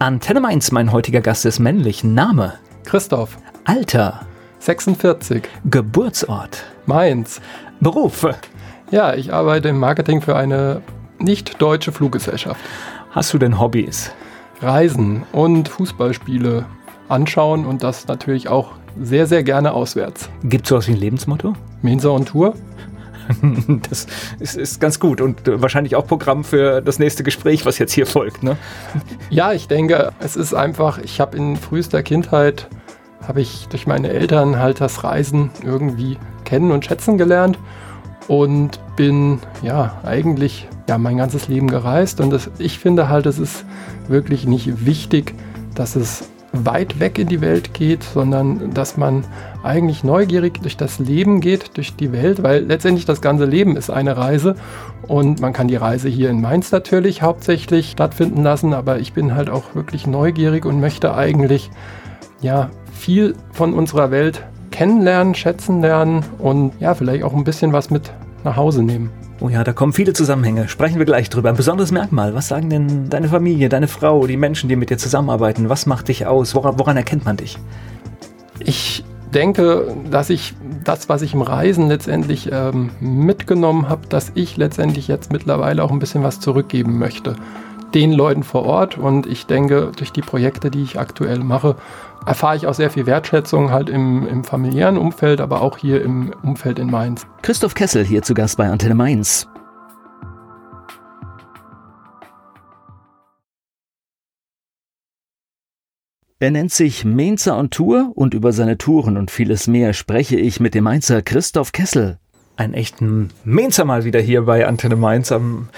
Antenne Mainz, mein heutiger Gast ist männlich. Name? Christoph. Alter? 46. Geburtsort? Mainz. Beruf? Ja, ich arbeite im Marketing für eine nicht deutsche Fluggesellschaft. Hast du denn Hobbys? Reisen und Fußballspiele anschauen und das natürlich auch sehr, sehr gerne auswärts. Gibt es sowas wie ein Lebensmotto? Mensa und Tour. Das ist, ist, ganz gut und wahrscheinlich auch Programm für das nächste Gespräch, was jetzt hier folgt. Ne? Ja, ich denke, es ist einfach, ich habe in frühester Kindheit, habe ich durch meine Eltern halt das Reisen irgendwie kennen und schätzen gelernt und bin ja eigentlich ja mein ganzes Leben gereist und das, ich finde halt, es ist wirklich nicht wichtig, dass es weit weg in die Welt geht, sondern dass man eigentlich neugierig durch das Leben geht, durch die Welt, weil letztendlich das ganze Leben ist eine Reise und man kann die Reise hier in Mainz natürlich hauptsächlich stattfinden lassen, aber ich bin halt auch wirklich neugierig und möchte eigentlich ja viel von unserer Welt kennenlernen, schätzen lernen und ja, vielleicht auch ein bisschen was mit nach Hause nehmen. Oh ja, da kommen viele Zusammenhänge. Sprechen wir gleich drüber. Ein besonderes Merkmal. Was sagen denn deine Familie, deine Frau, die Menschen, die mit dir zusammenarbeiten? Was macht dich aus? Woran, woran erkennt man dich? Ich denke, dass ich das, was ich im Reisen letztendlich ähm, mitgenommen habe, dass ich letztendlich jetzt mittlerweile auch ein bisschen was zurückgeben möchte. Den Leuten vor Ort und ich denke, durch die Projekte, die ich aktuell mache, erfahre ich auch sehr viel Wertschätzung halt im, im familiären Umfeld, aber auch hier im Umfeld in Mainz. Christoph Kessel hier zu Gast bei Antenne Mainz. Er nennt sich Mainzer on Tour und über seine Touren und vieles mehr spreche ich mit dem Mainzer Christoph Kessel. Einen echten Mainzer mal wieder hier bei Antenne Mainz am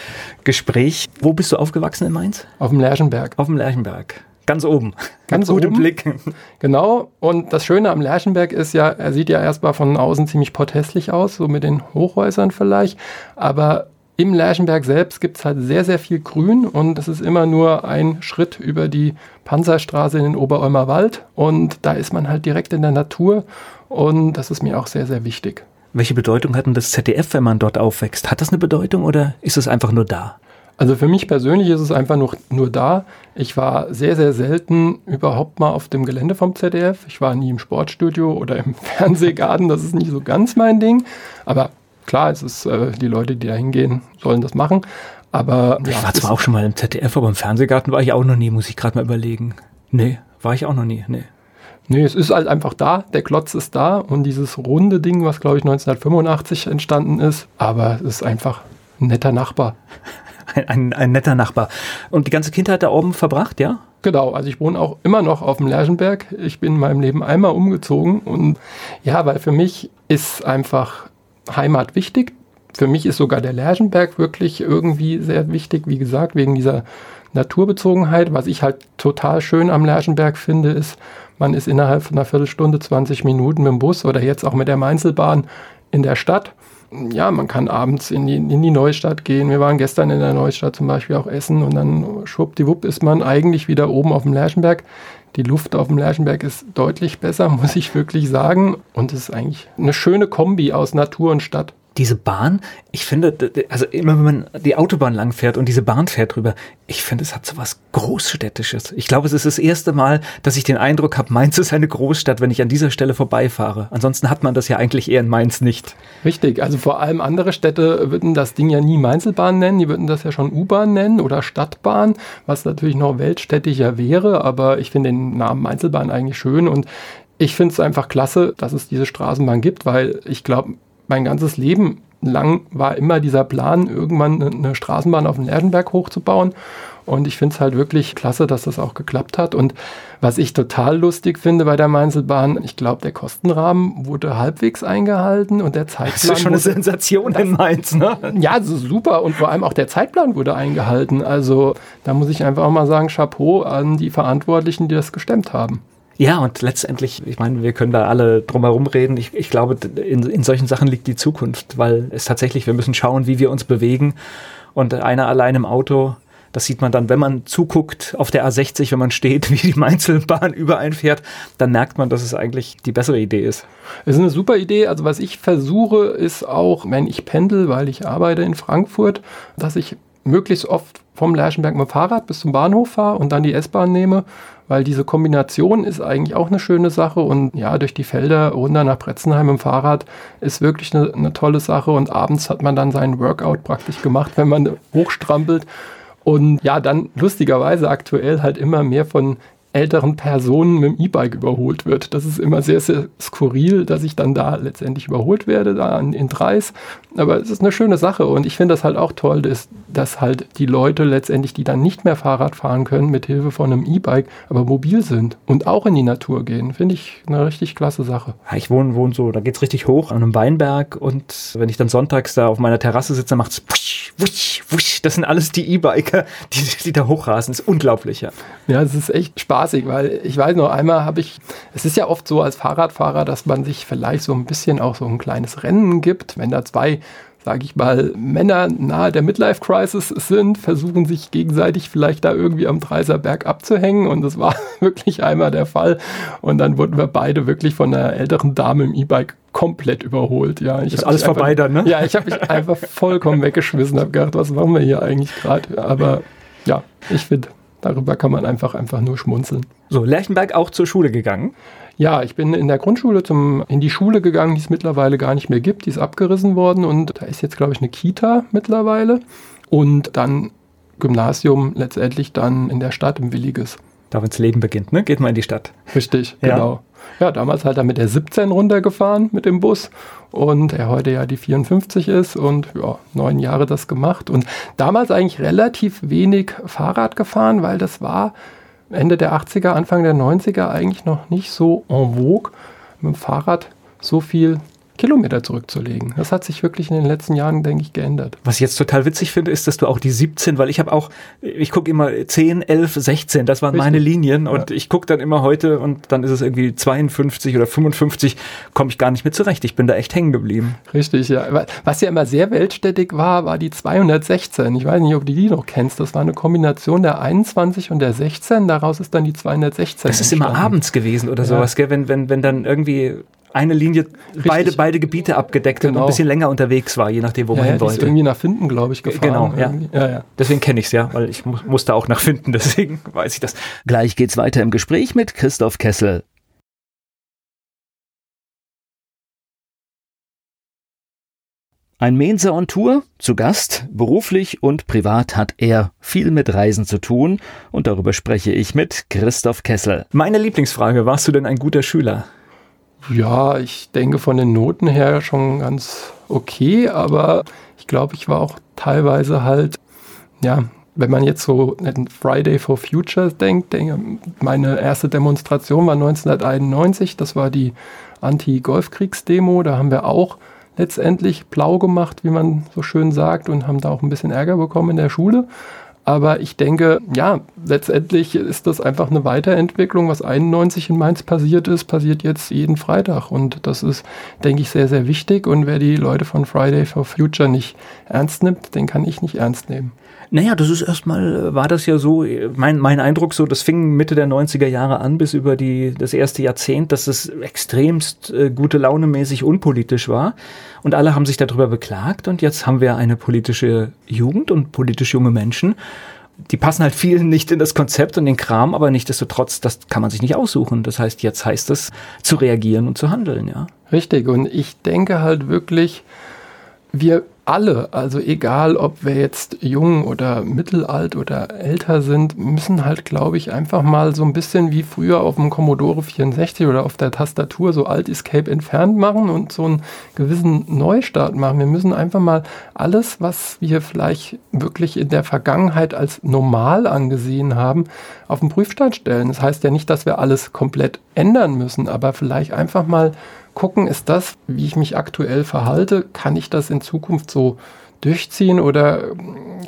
Gespräch. Wo bist du aufgewachsen in Mainz? Auf dem Lerchenberg. Auf dem Lerchenberg. Ganz oben. Ganz Mit oben. Blick. Genau. Und das Schöne am Lerchenberg ist ja, er sieht ja erstmal von außen ziemlich porträtlich aus, so mit den Hochhäusern vielleicht. Aber im Lerchenberg selbst gibt es halt sehr, sehr viel Grün und es ist immer nur ein Schritt über die Panzerstraße in den Oberolmer Wald und da ist man halt direkt in der Natur und das ist mir auch sehr, sehr wichtig. Welche Bedeutung hat denn das ZDF, wenn man dort aufwächst? Hat das eine Bedeutung oder ist es einfach nur da? Also für mich persönlich ist es einfach nur, nur da. Ich war sehr, sehr selten überhaupt mal auf dem Gelände vom ZDF. Ich war nie im Sportstudio oder im Fernsehgarten. Das ist nicht so ganz mein Ding. Aber klar, es ist, äh, die Leute, die da hingehen, sollen das machen. Aber ich war zwar auch schon mal im ZDF, aber im Fernsehgarten war ich auch noch nie, muss ich gerade mal überlegen. Nee, war ich auch noch nie. Nee. Nee, es ist halt einfach da, der Klotz ist da und dieses runde Ding, was glaube ich 1985 entstanden ist, aber es ist einfach ein netter Nachbar. Ein, ein, ein, netter Nachbar. Und die ganze Kindheit da oben verbracht, ja? Genau, also ich wohne auch immer noch auf dem Lerchenberg. Ich bin in meinem Leben einmal umgezogen und ja, weil für mich ist einfach Heimat wichtig. Für mich ist sogar der Lerchenberg wirklich irgendwie sehr wichtig, wie gesagt, wegen dieser Naturbezogenheit. Was ich halt total schön am Lerchenberg finde, ist, man ist innerhalb von einer Viertelstunde, 20 Minuten mit dem Bus oder jetzt auch mit der Mainzelbahn in der Stadt. Ja, man kann abends in die, in die Neustadt gehen. Wir waren gestern in der Neustadt zum Beispiel auch essen und dann schwuppdiwupp ist man eigentlich wieder oben auf dem Lerchenberg. Die Luft auf dem Lerchenberg ist deutlich besser, muss ich wirklich sagen. Und es ist eigentlich eine schöne Kombi aus Natur und Stadt diese Bahn, ich finde, also immer wenn man die Autobahn lang fährt und diese Bahn fährt drüber, ich finde, es hat so was Großstädtisches. Ich glaube, es ist das erste Mal, dass ich den Eindruck habe, Mainz ist eine Großstadt, wenn ich an dieser Stelle vorbeifahre. Ansonsten hat man das ja eigentlich eher in Mainz nicht. Richtig, also vor allem andere Städte würden das Ding ja nie Mainzelbahn nennen, die würden das ja schon U-Bahn nennen oder Stadtbahn, was natürlich noch weltstädtischer wäre, aber ich finde den Namen Mainzelbahn eigentlich schön und ich finde es einfach klasse, dass es diese Straßenbahn gibt, weil ich glaube, mein ganzes Leben lang war immer dieser Plan, irgendwann eine Straßenbahn auf den Lerchenberg hochzubauen. Und ich finde es halt wirklich klasse, dass das auch geklappt hat. Und was ich total lustig finde bei der Mainzelbahn, ich glaube, der Kostenrahmen wurde halbwegs eingehalten und der Zeitplan. Das ist schon eine Sensation in Mainz, ne? Ja, super. Und vor allem auch der Zeitplan wurde eingehalten. Also da muss ich einfach auch mal sagen, Chapeau an die Verantwortlichen, die das gestemmt haben. Ja, und letztendlich, ich meine, wir können da alle drum herum reden. Ich, ich glaube, in, in solchen Sachen liegt die Zukunft, weil es tatsächlich, wir müssen schauen, wie wir uns bewegen. Und einer allein im Auto, das sieht man dann, wenn man zuguckt auf der A60, wenn man steht, wie die Mainzelbahn übereinfährt, dann merkt man, dass es eigentlich die bessere Idee ist. Es ist eine super Idee. Also was ich versuche, ist auch, wenn ich pendel, weil ich arbeite in Frankfurt, dass ich möglichst oft vom Lerchenberg mit dem Fahrrad bis zum Bahnhof fahre und dann die S-Bahn nehme, weil diese Kombination ist eigentlich auch eine schöne Sache und ja, durch die Felder runter nach Bretzenheim im Fahrrad ist wirklich eine, eine tolle Sache und abends hat man dann seinen Workout praktisch gemacht, wenn man hochstrampelt und ja, dann lustigerweise aktuell halt immer mehr von älteren Personen mit dem E-Bike überholt wird. Das ist immer sehr, sehr skurril, dass ich dann da letztendlich überholt werde, da in Dreis. Aber es ist eine schöne Sache und ich finde das halt auch toll, dass, dass halt die Leute letztendlich, die dann nicht mehr Fahrrad fahren können, mit Hilfe von einem E-Bike, aber mobil sind und auch in die Natur gehen. Finde ich eine richtig klasse Sache. Ja, ich wohne, wohne so, da geht es richtig hoch an einem Weinberg und wenn ich dann sonntags da auf meiner Terrasse sitze, macht es wusch, wusch, wusch. Das sind alles die E-Biker, die, die da hochrasen. Das ist unglaublich, ja. Ja, es ist echt Spaß spaßig, weil ich weiß noch, einmal habe ich, es ist ja oft so als Fahrradfahrer, dass man sich vielleicht so ein bisschen auch so ein kleines Rennen gibt, wenn da zwei sage ich mal, Männer nahe der Midlife-Crisis sind, versuchen sich gegenseitig vielleicht da irgendwie am Dreiser Berg abzuhängen. Und das war wirklich einmal der Fall. Und dann wurden wir beide wirklich von einer älteren Dame im E-Bike komplett überholt. Ja, ich ist alles einfach, vorbei dann, ne? Ja, ich habe mich einfach vollkommen weggeschmissen, habe gedacht, was machen wir hier eigentlich gerade? Aber ja, ich finde, Darüber kann man einfach, einfach nur schmunzeln. So, Lerchenberg auch zur Schule gegangen? Ja, ich bin in der Grundschule zum, in die Schule gegangen, die es mittlerweile gar nicht mehr gibt. Die ist abgerissen worden und da ist jetzt, glaube ich, eine Kita mittlerweile. Und dann Gymnasium letztendlich dann in der Stadt im Williges. Da, wenn das Leben beginnt, ne? Geht man in die Stadt. Richtig, ja. genau. Ja, damals halt da mit der 17 runtergefahren mit dem Bus und er heute ja die 54 ist und ja, neun Jahre das gemacht und damals eigentlich relativ wenig Fahrrad gefahren, weil das war Ende der 80er, Anfang der 90er eigentlich noch nicht so en vogue, mit dem Fahrrad so viel Kilometer zurückzulegen. Das hat sich wirklich in den letzten Jahren, denke ich, geändert. Was ich jetzt total witzig finde, ist, dass du auch die 17, weil ich habe auch, ich gucke immer 10, 11, 16, das waren Richtig. meine Linien und ja. ich gucke dann immer heute und dann ist es irgendwie 52 oder 55, komme ich gar nicht mehr zurecht. Ich bin da echt hängen geblieben. Richtig, ja. Was ja immer sehr weltstätig war, war die 216. Ich weiß nicht, ob du die noch kennst. Das war eine Kombination der 21 und der 16. Daraus ist dann die 216. Das ist entstanden. immer abends gewesen oder ja. sowas, gell? Wenn, wenn, wenn dann irgendwie eine Linie beide, beide Gebiete abgedeckt genau. und ein bisschen länger unterwegs war, je nachdem, wo ja, man hin wollte. Ist irgendwie nach Finden, glaube ich, gefahren. Genau, ja. ja, ja. Deswegen kenne ich es ja, weil ich mu musste auch nach Finden, deswegen weiß ich das. Gleich geht's weiter im Gespräch mit Christoph Kessel. Ein Mensa on Tour, zu Gast, beruflich und privat hat er viel mit Reisen zu tun und darüber spreche ich mit Christoph Kessel. Meine Lieblingsfrage, warst du denn ein guter Schüler? Ja, ich denke von den Noten her schon ganz okay, aber ich glaube, ich war auch teilweise halt, ja, wenn man jetzt so an Friday for Future denkt, denke, meine erste Demonstration war 1991, das war die Anti-Golfkriegs-Demo, da haben wir auch letztendlich blau gemacht, wie man so schön sagt, und haben da auch ein bisschen Ärger bekommen in der Schule. Aber ich denke, ja, letztendlich ist das einfach eine Weiterentwicklung. Was 91 in Mainz passiert ist, passiert jetzt jeden Freitag. Und das ist, denke ich, sehr, sehr wichtig. Und wer die Leute von Friday for Future nicht ernst nimmt, den kann ich nicht ernst nehmen. Naja, das ist erstmal, äh, war das ja so, mein, mein Eindruck so, das fing Mitte der 90er Jahre an bis über die, das erste Jahrzehnt, dass es extremst äh, gute Laune mäßig unpolitisch war. Und alle haben sich darüber beklagt und jetzt haben wir eine politische Jugend und politisch junge Menschen. Die passen halt vielen nicht in das Konzept und den Kram, aber nichtsdestotrotz, das kann man sich nicht aussuchen. Das heißt, jetzt heißt es zu reagieren und zu handeln, ja. Richtig. Und ich denke halt wirklich, wir alle, also egal ob wir jetzt jung oder mittelalt oder älter sind, müssen halt, glaube ich, einfach mal so ein bisschen wie früher auf dem Commodore 64 oder auf der Tastatur so Alt Escape entfernt machen und so einen gewissen Neustart machen. Wir müssen einfach mal alles, was wir vielleicht wirklich in der Vergangenheit als normal angesehen haben, auf den Prüfstand stellen. Das heißt ja nicht, dass wir alles komplett ändern müssen, aber vielleicht einfach mal gucken, ist das, wie ich mich aktuell verhalte, kann ich das in Zukunft so durchziehen oder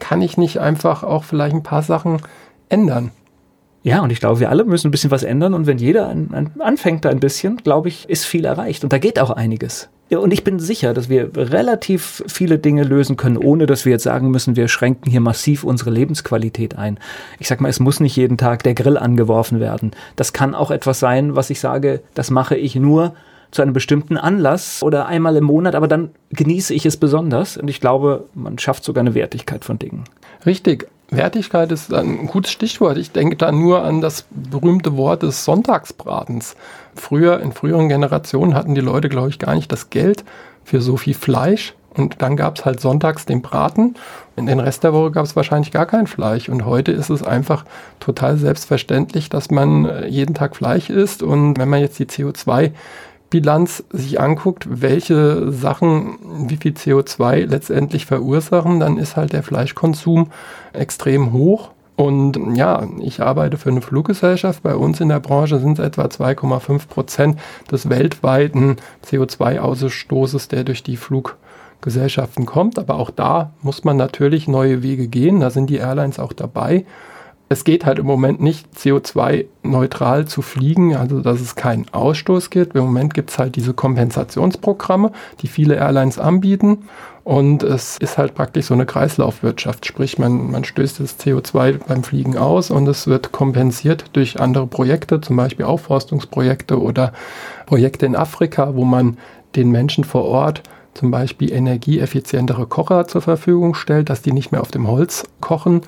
kann ich nicht einfach auch vielleicht ein paar Sachen ändern? Ja, und ich glaube, wir alle müssen ein bisschen was ändern und wenn jeder an, an, anfängt da ein bisschen, glaube ich, ist viel erreicht und da geht auch einiges. Und ich bin sicher, dass wir relativ viele Dinge lösen können, ohne dass wir jetzt sagen müssen, wir schränken hier massiv unsere Lebensqualität ein. Ich sag mal, es muss nicht jeden Tag der Grill angeworfen werden. Das kann auch etwas sein, was ich sage, das mache ich nur, zu einem bestimmten Anlass oder einmal im Monat, aber dann genieße ich es besonders und ich glaube, man schafft sogar eine Wertigkeit von Dingen. Richtig. Wertigkeit ist ein gutes Stichwort. Ich denke da nur an das berühmte Wort des Sonntagsbratens. Früher, in früheren Generationen hatten die Leute, glaube ich, gar nicht das Geld für so viel Fleisch. Und dann gab es halt sonntags den Braten. In den Rest der Woche gab es wahrscheinlich gar kein Fleisch. Und heute ist es einfach total selbstverständlich, dass man jeden Tag Fleisch isst. Und wenn man jetzt die CO2 Bilanz sich anguckt, welche Sachen wie viel CO2 letztendlich verursachen, dann ist halt der Fleischkonsum extrem hoch. Und ja, ich arbeite für eine Fluggesellschaft. Bei uns in der Branche sind es etwa 2,5 Prozent des weltweiten CO2-Ausstoßes, der durch die Fluggesellschaften kommt. Aber auch da muss man natürlich neue Wege gehen. Da sind die Airlines auch dabei es geht halt im Moment nicht CO2-neutral zu fliegen, also dass es keinen Ausstoß gibt. Im Moment gibt es halt diese Kompensationsprogramme, die viele Airlines anbieten. Und es ist halt praktisch so eine Kreislaufwirtschaft. Sprich, man, man stößt das CO2 beim Fliegen aus und es wird kompensiert durch andere Projekte, zum Beispiel Aufforstungsprojekte oder Projekte in Afrika, wo man den Menschen vor Ort zum Beispiel energieeffizientere Kocher zur Verfügung stellt, dass die nicht mehr auf dem Holz kochen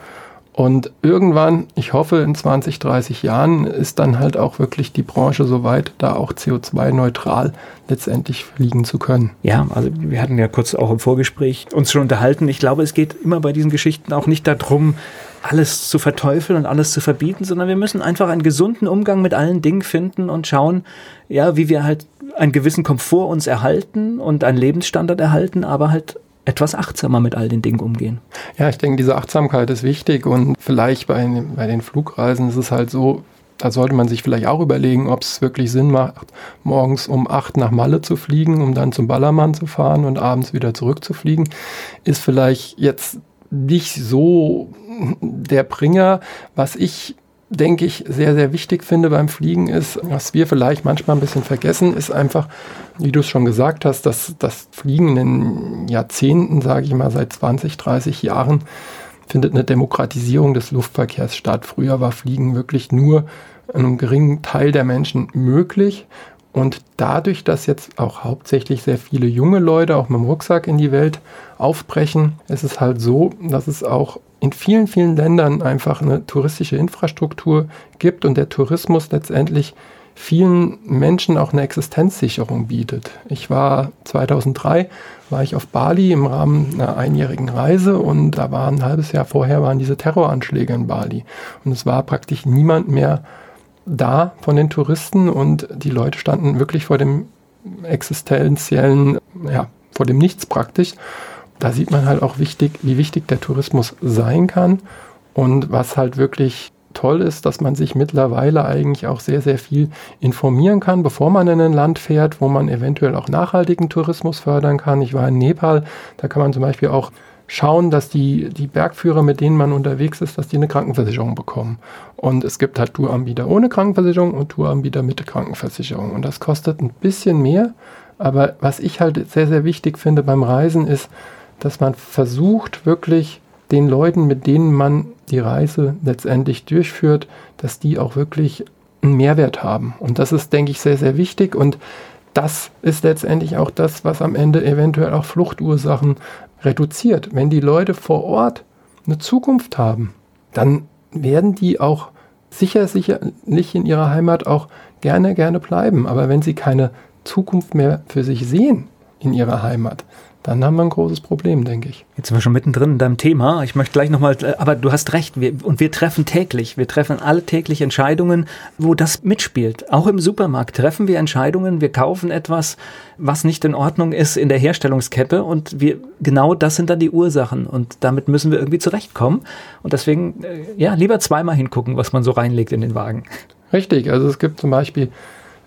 und irgendwann, ich hoffe in 20, 30 Jahren, ist dann halt auch wirklich die Branche so weit, da auch CO2-neutral letztendlich fliegen zu können. Ja, also wir hatten ja kurz auch im Vorgespräch uns schon unterhalten. Ich glaube, es geht immer bei diesen Geschichten auch nicht darum, alles zu verteufeln und alles zu verbieten, sondern wir müssen einfach einen gesunden Umgang mit allen Dingen finden und schauen, ja, wie wir halt einen gewissen Komfort uns erhalten und einen Lebensstandard erhalten, aber halt etwas achtsamer mit all den Dingen umgehen. Ja, ich denke, diese Achtsamkeit ist wichtig und vielleicht bei, bei den Flugreisen ist es halt so, da sollte man sich vielleicht auch überlegen, ob es wirklich Sinn macht, morgens um acht nach Malle zu fliegen, um dann zum Ballermann zu fahren und abends wieder zurückzufliegen. Ist vielleicht jetzt nicht so der Bringer. Was ich denke ich, sehr, sehr wichtig finde beim Fliegen ist, was wir vielleicht manchmal ein bisschen vergessen, ist einfach, wie du es schon gesagt hast, dass das Fliegen in den Jahrzehnten, sage ich mal, seit 20, 30 Jahren, findet eine Demokratisierung des Luftverkehrs statt. Früher war Fliegen wirklich nur einem geringen Teil der Menschen möglich. Und dadurch, dass jetzt auch hauptsächlich sehr viele junge Leute auch mit dem Rucksack in die Welt aufbrechen, ist es halt so, dass es auch in vielen, vielen Ländern einfach eine touristische Infrastruktur gibt und der Tourismus letztendlich vielen Menschen auch eine Existenzsicherung bietet. Ich war 2003 war ich auf Bali im Rahmen einer einjährigen Reise und da war ein halbes Jahr vorher waren diese Terroranschläge in Bali und es war praktisch niemand mehr da von den Touristen und die Leute standen wirklich vor dem existenziellen, ja, vor dem Nichts praktisch da sieht man halt auch wichtig, wie wichtig der Tourismus sein kann und was halt wirklich toll ist, dass man sich mittlerweile eigentlich auch sehr, sehr viel informieren kann, bevor man in ein Land fährt, wo man eventuell auch nachhaltigen Tourismus fördern kann. Ich war in Nepal, da kann man zum Beispiel auch schauen, dass die, die Bergführer, mit denen man unterwegs ist, dass die eine Krankenversicherung bekommen. Und es gibt halt Touranbieter ohne Krankenversicherung und Touranbieter mit Krankenversicherung. Und das kostet ein bisschen mehr. Aber was ich halt sehr, sehr wichtig finde beim Reisen ist, dass man versucht, wirklich den Leuten, mit denen man die Reise letztendlich durchführt, dass die auch wirklich einen Mehrwert haben. Und das ist, denke ich, sehr, sehr wichtig. Und das ist letztendlich auch das, was am Ende eventuell auch Fluchtursachen reduziert. Wenn die Leute vor Ort eine Zukunft haben, dann werden die auch sicher, sicherlich in ihrer Heimat auch gerne, gerne bleiben. Aber wenn sie keine Zukunft mehr für sich sehen in ihrer Heimat, dann haben wir ein großes Problem, denke ich. Jetzt sind wir schon mittendrin in deinem Thema. Ich möchte gleich nochmal, äh, aber du hast recht, wir, und wir treffen täglich, wir treffen alle täglich Entscheidungen, wo das mitspielt. Auch im Supermarkt treffen wir Entscheidungen, wir kaufen etwas, was nicht in Ordnung ist in der Herstellungskette und wir, genau das sind dann die Ursachen und damit müssen wir irgendwie zurechtkommen. Und deswegen, äh, ja, lieber zweimal hingucken, was man so reinlegt in den Wagen. Richtig, also es gibt zum Beispiel,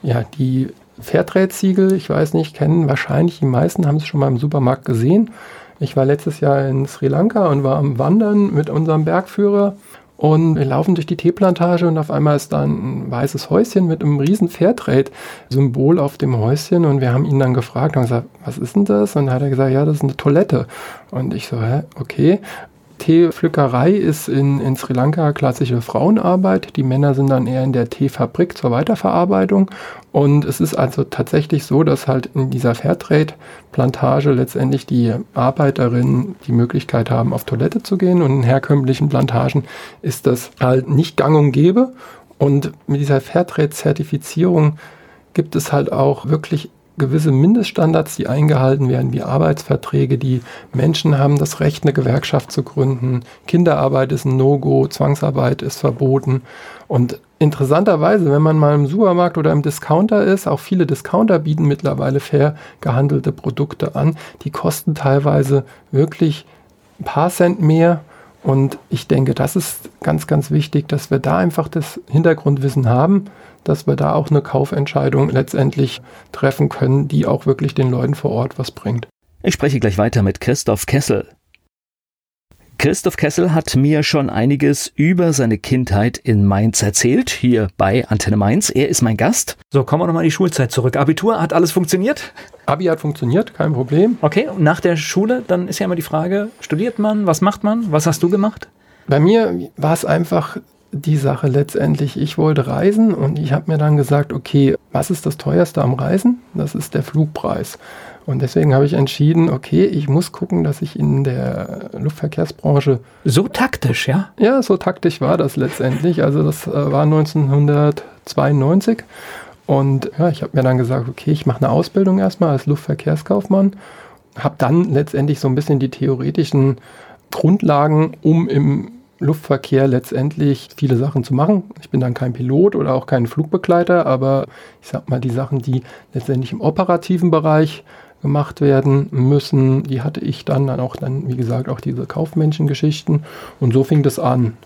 ja, die Fairtrade-Siegel, ich weiß nicht, kennen wahrscheinlich die meisten, haben es schon mal im Supermarkt gesehen. Ich war letztes Jahr in Sri Lanka und war am Wandern mit unserem Bergführer und wir laufen durch die Teeplantage und auf einmal ist da ein weißes Häuschen mit einem riesen Fairtrade-Symbol auf dem Häuschen und wir haben ihn dann gefragt und gesagt, was ist denn das? Und dann hat er gesagt, ja, das ist eine Toilette. Und ich so, hä, okay. Teepflückerei ist in, in Sri Lanka klassische Frauenarbeit. Die Männer sind dann eher in der Teefabrik zur Weiterverarbeitung. Und es ist also tatsächlich so, dass halt in dieser Fairtrade-Plantage letztendlich die Arbeiterinnen die Möglichkeit haben, auf Toilette zu gehen. Und in herkömmlichen Plantagen ist das halt nicht gang und gäbe. Und mit dieser Fairtrade-Zertifizierung gibt es halt auch wirklich gewisse Mindeststandards, die eingehalten werden, wie Arbeitsverträge. Die Menschen haben das Recht, eine Gewerkschaft zu gründen. Kinderarbeit ist ein No-Go, Zwangsarbeit ist verboten. Und interessanterweise, wenn man mal im Supermarkt oder im Discounter ist, auch viele Discounter bieten mittlerweile fair gehandelte Produkte an. Die kosten teilweise wirklich ein paar Cent mehr. Und ich denke, das ist ganz, ganz wichtig, dass wir da einfach das Hintergrundwissen haben dass wir da auch eine Kaufentscheidung letztendlich treffen können, die auch wirklich den Leuten vor Ort was bringt. Ich spreche gleich weiter mit Christoph Kessel. Christoph Kessel hat mir schon einiges über seine Kindheit in Mainz erzählt, hier bei Antenne Mainz. Er ist mein Gast. So, kommen wir nochmal in die Schulzeit zurück. Abitur, hat alles funktioniert? Abi hat funktioniert, kein Problem. Okay, und nach der Schule, dann ist ja immer die Frage, studiert man, was macht man, was hast du gemacht? Bei mir war es einfach die Sache letztendlich. Ich wollte reisen und ich habe mir dann gesagt, okay, was ist das teuerste am Reisen? Das ist der Flugpreis. Und deswegen habe ich entschieden, okay, ich muss gucken, dass ich in der Luftverkehrsbranche. So taktisch, ja? Ja, so taktisch war das letztendlich. Also, das äh, war 1992. Und ja, ich habe mir dann gesagt, okay, ich mache eine Ausbildung erstmal als Luftverkehrskaufmann. Habe dann letztendlich so ein bisschen die theoretischen Grundlagen, um im Luftverkehr letztendlich viele Sachen zu machen. Ich bin dann kein Pilot oder auch kein Flugbegleiter, aber ich sag mal, die Sachen, die letztendlich im operativen Bereich gemacht werden müssen, die hatte ich dann, dann auch dann, wie gesagt, auch diese Kaufmenschengeschichten und so fing das an.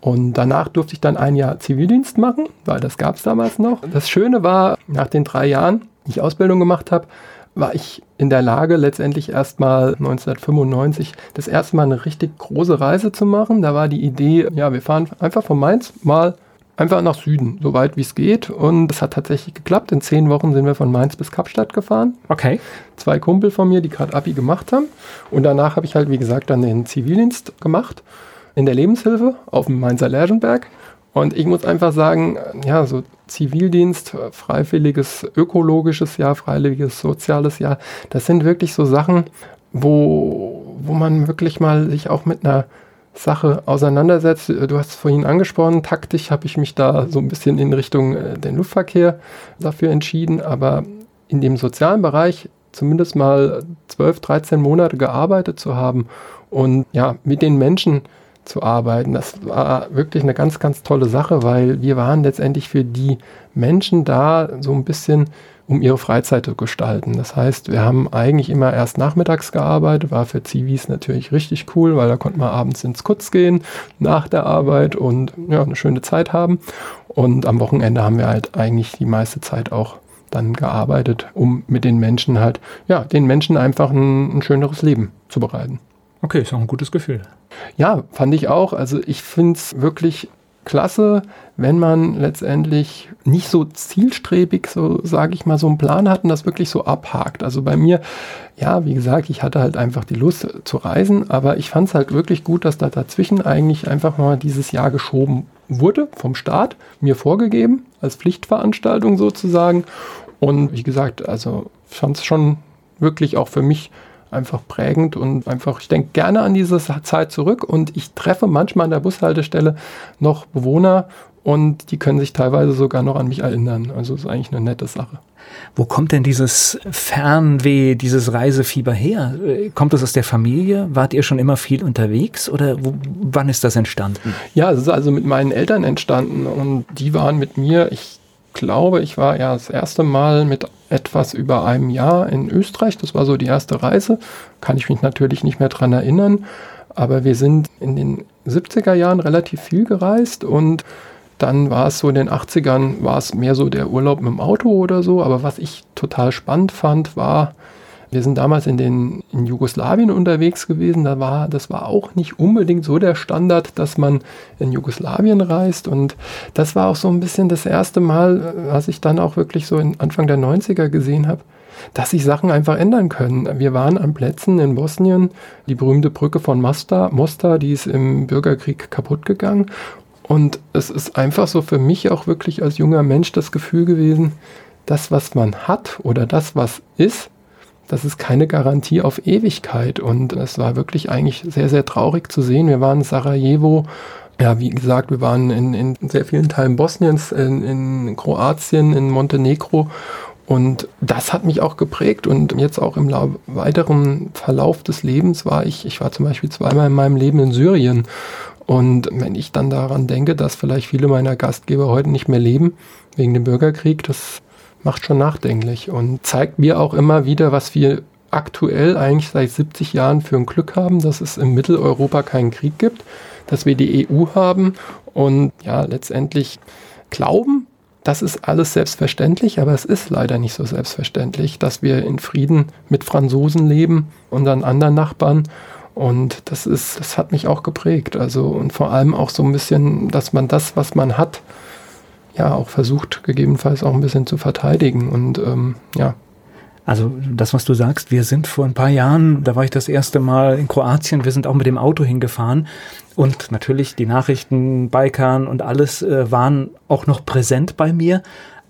Und danach durfte ich dann ein Jahr Zivildienst machen, weil das gab es damals noch. Das Schöne war, nach den drei Jahren, die ich Ausbildung gemacht habe, war ich in der Lage, letztendlich erstmal 1995 das erste Mal eine richtig große Reise zu machen. Da war die Idee, ja, wir fahren einfach von Mainz mal einfach nach Süden, so weit wie es geht. Und es hat tatsächlich geklappt. In zehn Wochen sind wir von Mainz bis Kapstadt gefahren. Okay. Zwei Kumpel von mir, die gerade Abi gemacht haben. Und danach habe ich halt, wie gesagt, dann den Zivildienst gemacht in der Lebenshilfe auf dem Mainzer Lerchenberg. Und ich muss einfach sagen, ja, so Zivildienst, freiwilliges ökologisches Jahr, freiwilliges soziales Jahr, das sind wirklich so Sachen, wo, wo man wirklich mal sich auch mit einer Sache auseinandersetzt. Du hast es vorhin angesprochen, taktisch habe ich mich da so ein bisschen in Richtung äh, den Luftverkehr dafür entschieden, aber in dem sozialen Bereich zumindest mal 12, 13 Monate gearbeitet zu haben und ja, mit den Menschen zu arbeiten. Das war wirklich eine ganz, ganz tolle Sache, weil wir waren letztendlich für die Menschen da so ein bisschen, um ihre Freizeit zu gestalten. Das heißt, wir haben eigentlich immer erst nachmittags gearbeitet, war für Zivis natürlich richtig cool, weil da konnte man abends ins Kutz gehen nach der Arbeit und ja, eine schöne Zeit haben. Und am Wochenende haben wir halt eigentlich die meiste Zeit auch dann gearbeitet, um mit den Menschen halt, ja, den Menschen einfach ein, ein schöneres Leben zu bereiten. Okay, ist auch ein gutes Gefühl. Ja, fand ich auch. Also ich finde es wirklich klasse, wenn man letztendlich nicht so zielstrebig, so sage ich mal, so einen Plan hat und das wirklich so abhakt. Also bei mir, ja, wie gesagt, ich hatte halt einfach die Lust zu reisen, aber ich fand es halt wirklich gut, dass da dazwischen eigentlich einfach mal dieses Jahr geschoben wurde vom Staat, mir vorgegeben, als Pflichtveranstaltung sozusagen. Und wie gesagt, also fand es schon wirklich auch für mich einfach prägend und einfach, ich denke gerne an diese Zeit zurück und ich treffe manchmal an der Bushaltestelle noch Bewohner und die können sich teilweise sogar noch an mich erinnern. Also ist eigentlich eine nette Sache. Wo kommt denn dieses Fernweh, dieses Reisefieber her? Kommt das aus der Familie? Wart ihr schon immer viel unterwegs oder wo, wann ist das entstanden? Ja, es ist also mit meinen Eltern entstanden und die waren mit mir, ich glaube, ich war ja das erste Mal mit etwas über einem Jahr in Österreich. Das war so die erste Reise. Kann ich mich natürlich nicht mehr dran erinnern. Aber wir sind in den 70er Jahren relativ viel gereist und dann war es so in den 80ern, war es mehr so der Urlaub mit dem Auto oder so. Aber was ich total spannend fand, war, wir sind damals in, den, in Jugoslawien unterwegs gewesen. Da war, das war auch nicht unbedingt so der Standard, dass man in Jugoslawien reist. Und das war auch so ein bisschen das erste Mal, was ich dann auch wirklich so in Anfang der 90er gesehen habe, dass sich Sachen einfach ändern können. Wir waren an Plätzen in Bosnien, die berühmte Brücke von Mostar, Mostar, die ist im Bürgerkrieg kaputt gegangen. Und es ist einfach so für mich auch wirklich als junger Mensch das Gefühl gewesen, das, was man hat oder das, was ist, das ist keine Garantie auf Ewigkeit. Und es war wirklich eigentlich sehr, sehr traurig zu sehen. Wir waren in Sarajevo ja, wie gesagt, wir waren in, in sehr vielen Teilen Bosniens, in, in Kroatien, in Montenegro und das hat mich auch geprägt und jetzt auch im weiteren Verlauf des Lebens war ich, ich war zum Beispiel zweimal in meinem Leben in Syrien. Und wenn ich dann daran denke, dass vielleicht viele meiner Gastgeber heute nicht mehr leben wegen dem Bürgerkrieg, das macht schon nachdenklich und zeigt mir auch immer wieder, was wir aktuell eigentlich seit 70 Jahren für ein Glück haben, dass es in Mitteleuropa keinen Krieg gibt, dass wir die EU haben und ja, letztendlich glauben, das ist alles selbstverständlich, aber es ist leider nicht so selbstverständlich, dass wir in Frieden mit Franzosen leben, unseren anderen Nachbarn. Und das ist, das hat mich auch geprägt. Also, und vor allem auch so ein bisschen, dass man das, was man hat, ja, auch versucht, gegebenenfalls auch ein bisschen zu verteidigen. Und ähm, ja, also das, was du sagst, wir sind vor ein paar Jahren, da war ich das erste Mal in Kroatien, wir sind auch mit dem Auto hingefahren und natürlich die Nachrichten, Balkan und alles äh, waren auch noch präsent bei mir.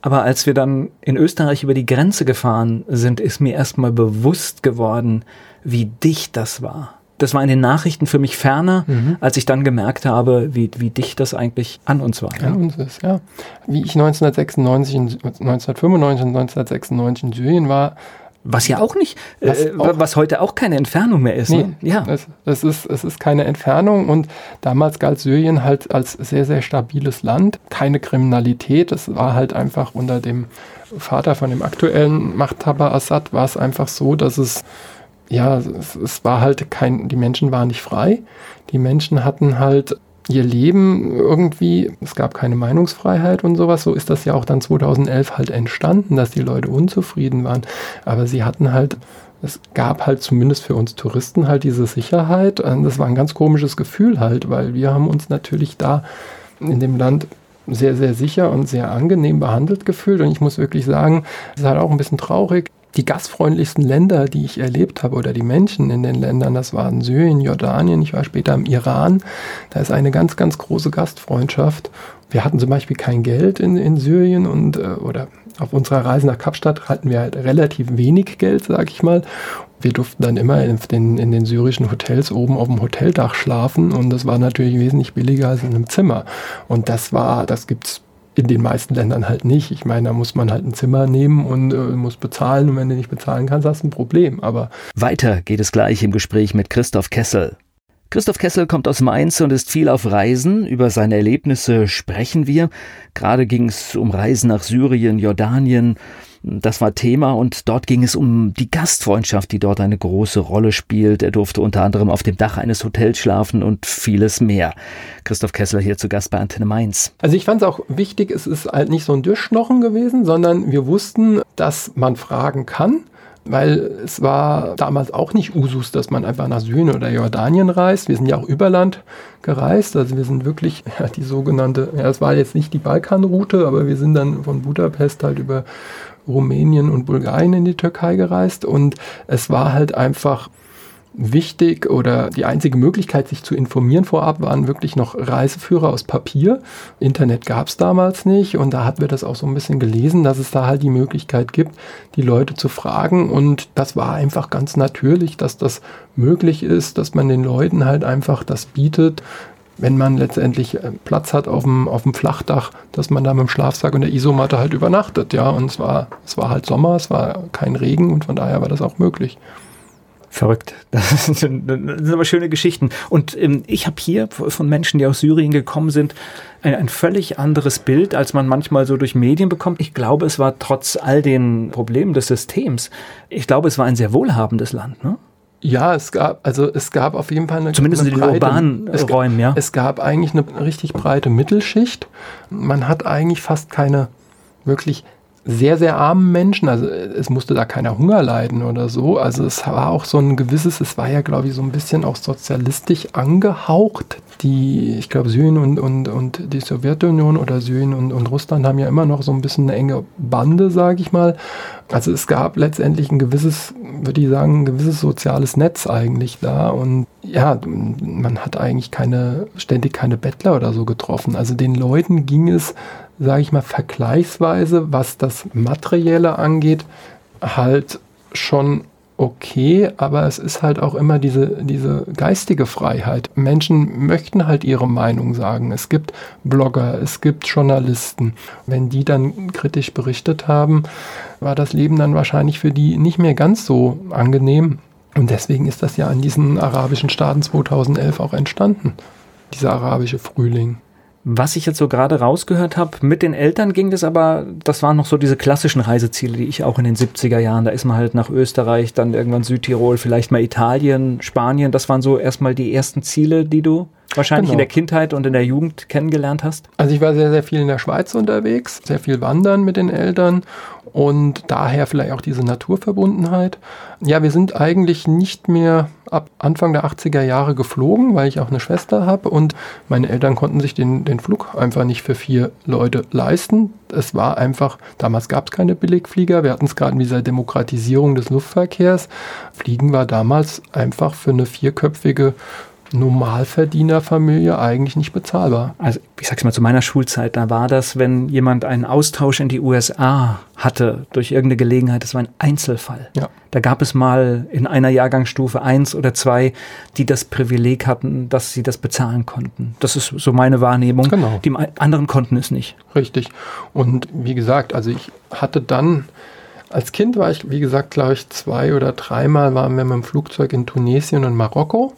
Aber als wir dann in Österreich über die Grenze gefahren sind, ist mir erstmal bewusst geworden, wie dicht das war. Das war in den Nachrichten für mich ferner, mhm. als ich dann gemerkt habe, wie, wie dicht das eigentlich an uns war. An ja. uns ist, ja. Wie ich 1996, 1995 und 1996 in Syrien war, was ja auch nicht, was, äh, auch, was heute auch keine Entfernung mehr ist. Nee, ne? Ja. Es, es, ist, es ist keine Entfernung und damals galt Syrien halt als sehr, sehr stabiles Land. Keine Kriminalität. Es war halt einfach unter dem Vater von dem aktuellen Machthaber Assad war es einfach so, dass es ja, es, es war halt kein, die Menschen waren nicht frei. Die Menschen hatten halt ihr Leben irgendwie, es gab keine Meinungsfreiheit und sowas, so ist das ja auch dann 2011 halt entstanden, dass die Leute unzufrieden waren. Aber sie hatten halt, es gab halt zumindest für uns Touristen halt diese Sicherheit. Das war ein ganz komisches Gefühl halt, weil wir haben uns natürlich da in dem Land sehr, sehr sicher und sehr angenehm behandelt gefühlt. Und ich muss wirklich sagen, es ist halt auch ein bisschen traurig die gastfreundlichsten Länder, die ich erlebt habe, oder die Menschen in den Ländern, das waren Syrien, Jordanien, ich war später im Iran. Da ist eine ganz, ganz große Gastfreundschaft. Wir hatten zum Beispiel kein Geld in, in Syrien und äh, oder auf unserer Reise nach Kapstadt hatten wir halt relativ wenig Geld, sag ich mal. Wir durften dann immer in den, in den syrischen Hotels oben auf dem Hoteldach schlafen und das war natürlich wesentlich billiger als in einem Zimmer. Und das war, das gibt's in den meisten Ländern halt nicht. Ich meine, da muss man halt ein Zimmer nehmen und äh, muss bezahlen und wenn du nicht bezahlen kannst, hast du ein Problem. Aber weiter geht es gleich im Gespräch mit Christoph Kessel. Christoph Kessel kommt aus Mainz und ist viel auf Reisen. Über seine Erlebnisse sprechen wir. Gerade ging es um Reisen nach Syrien, Jordanien. Das war Thema und dort ging es um die Gastfreundschaft, die dort eine große Rolle spielt. Er durfte unter anderem auf dem Dach eines Hotels schlafen und vieles mehr. Christoph Kessler hier zu Gast bei Antenne Mainz. Also ich fand es auch wichtig, es ist halt nicht so ein Durchschnochen gewesen, sondern wir wussten, dass man fragen kann weil es war damals auch nicht Usus, dass man einfach nach Syrien oder Jordanien reist. Wir sind ja auch über Land gereist, also wir sind wirklich ja, die sogenannte, ja, es war jetzt nicht die Balkanroute, aber wir sind dann von Budapest halt über Rumänien und Bulgarien in die Türkei gereist. Und es war halt einfach wichtig oder die einzige Möglichkeit, sich zu informieren vorab, waren wirklich noch Reiseführer aus Papier. Internet gab es damals nicht. Und da hatten wir das auch so ein bisschen gelesen, dass es da halt die Möglichkeit gibt, die Leute zu fragen. Und das war einfach ganz natürlich, dass das möglich ist, dass man den Leuten halt einfach das bietet, wenn man letztendlich äh, Platz hat auf dem, auf dem Flachdach, dass man da mit dem Schlafsack und der Isomatte halt übernachtet, ja. Und es war, es war halt Sommer, es war kein Regen und von daher war das auch möglich. Verrückt. Das sind, das sind aber schöne Geschichten. Und ähm, ich habe hier von Menschen, die aus Syrien gekommen sind, ein, ein völlig anderes Bild, als man manchmal so durch Medien bekommt. Ich glaube, es war trotz all den Problemen des Systems, ich glaube, es war ein sehr wohlhabendes Land. Ne? Ja, es gab, also es gab auf jeden Fall eine Zumindest eine in den breite, urbanen es Räumen, ja. Es gab eigentlich eine richtig breite Mittelschicht. Man hat eigentlich fast keine wirklich sehr, sehr armen Menschen. Also es musste da keiner Hunger leiden oder so. Also es war auch so ein gewisses, es war ja, glaube ich, so ein bisschen auch sozialistisch angehaucht. Die, ich glaube, Syrien und, und, und die Sowjetunion oder Syrien und, und Russland haben ja immer noch so ein bisschen eine enge Bande, sage ich mal. Also es gab letztendlich ein gewisses, würde ich sagen, ein gewisses soziales Netz eigentlich da. Und ja, man hat eigentlich keine, ständig keine Bettler oder so getroffen. Also den Leuten ging es sage ich mal, vergleichsweise, was das Materielle angeht, halt schon okay, aber es ist halt auch immer diese, diese geistige Freiheit. Menschen möchten halt ihre Meinung sagen. Es gibt Blogger, es gibt Journalisten. Wenn die dann kritisch berichtet haben, war das Leben dann wahrscheinlich für die nicht mehr ganz so angenehm. Und deswegen ist das ja an diesen arabischen Staaten 2011 auch entstanden, dieser arabische Frühling. Was ich jetzt so gerade rausgehört habe, mit den Eltern ging das aber, das waren noch so diese klassischen Reiseziele, die ich auch in den 70er Jahren, da ist man halt nach Österreich, dann irgendwann Südtirol, vielleicht mal Italien, Spanien, das waren so erstmal die ersten Ziele, die du wahrscheinlich genau. in der Kindheit und in der Jugend kennengelernt hast? Also ich war sehr, sehr viel in der Schweiz unterwegs, sehr viel wandern mit den Eltern und daher vielleicht auch diese Naturverbundenheit. Ja, wir sind eigentlich nicht mehr ab Anfang der 80er Jahre geflogen, weil ich auch eine Schwester habe und meine Eltern konnten sich den, den Flug einfach nicht für vier Leute leisten. Es war einfach, damals gab es keine Billigflieger, wir hatten es gerade in dieser Demokratisierung des Luftverkehrs. Fliegen war damals einfach für eine vierköpfige Normalverdienerfamilie eigentlich nicht bezahlbar. Also ich sag's mal zu meiner Schulzeit, da war das, wenn jemand einen Austausch in die USA hatte durch irgendeine Gelegenheit, das war ein Einzelfall. Ja. Da gab es mal in einer Jahrgangsstufe eins oder zwei, die das Privileg hatten, dass sie das bezahlen konnten. Das ist so meine Wahrnehmung. Genau. Die anderen konnten es nicht. Richtig. Und wie gesagt, also ich hatte dann als Kind war ich, wie gesagt, glaube ich, zwei oder dreimal waren wir mit dem Flugzeug in Tunesien und Marokko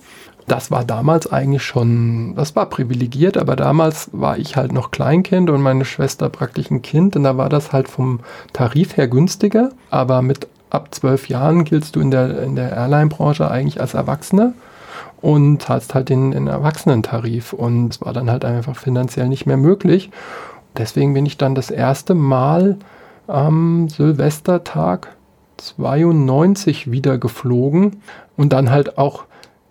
das war damals eigentlich schon, das war privilegiert, aber damals war ich halt noch Kleinkind und meine Schwester praktisch ein Kind und da war das halt vom Tarif her günstiger, aber mit ab zwölf Jahren giltst du in der, in der Airline-Branche eigentlich als Erwachsener und hast halt den, den Erwachsenentarif und es war dann halt einfach finanziell nicht mehr möglich. Deswegen bin ich dann das erste Mal am Silvestertag 92 wieder geflogen und dann halt auch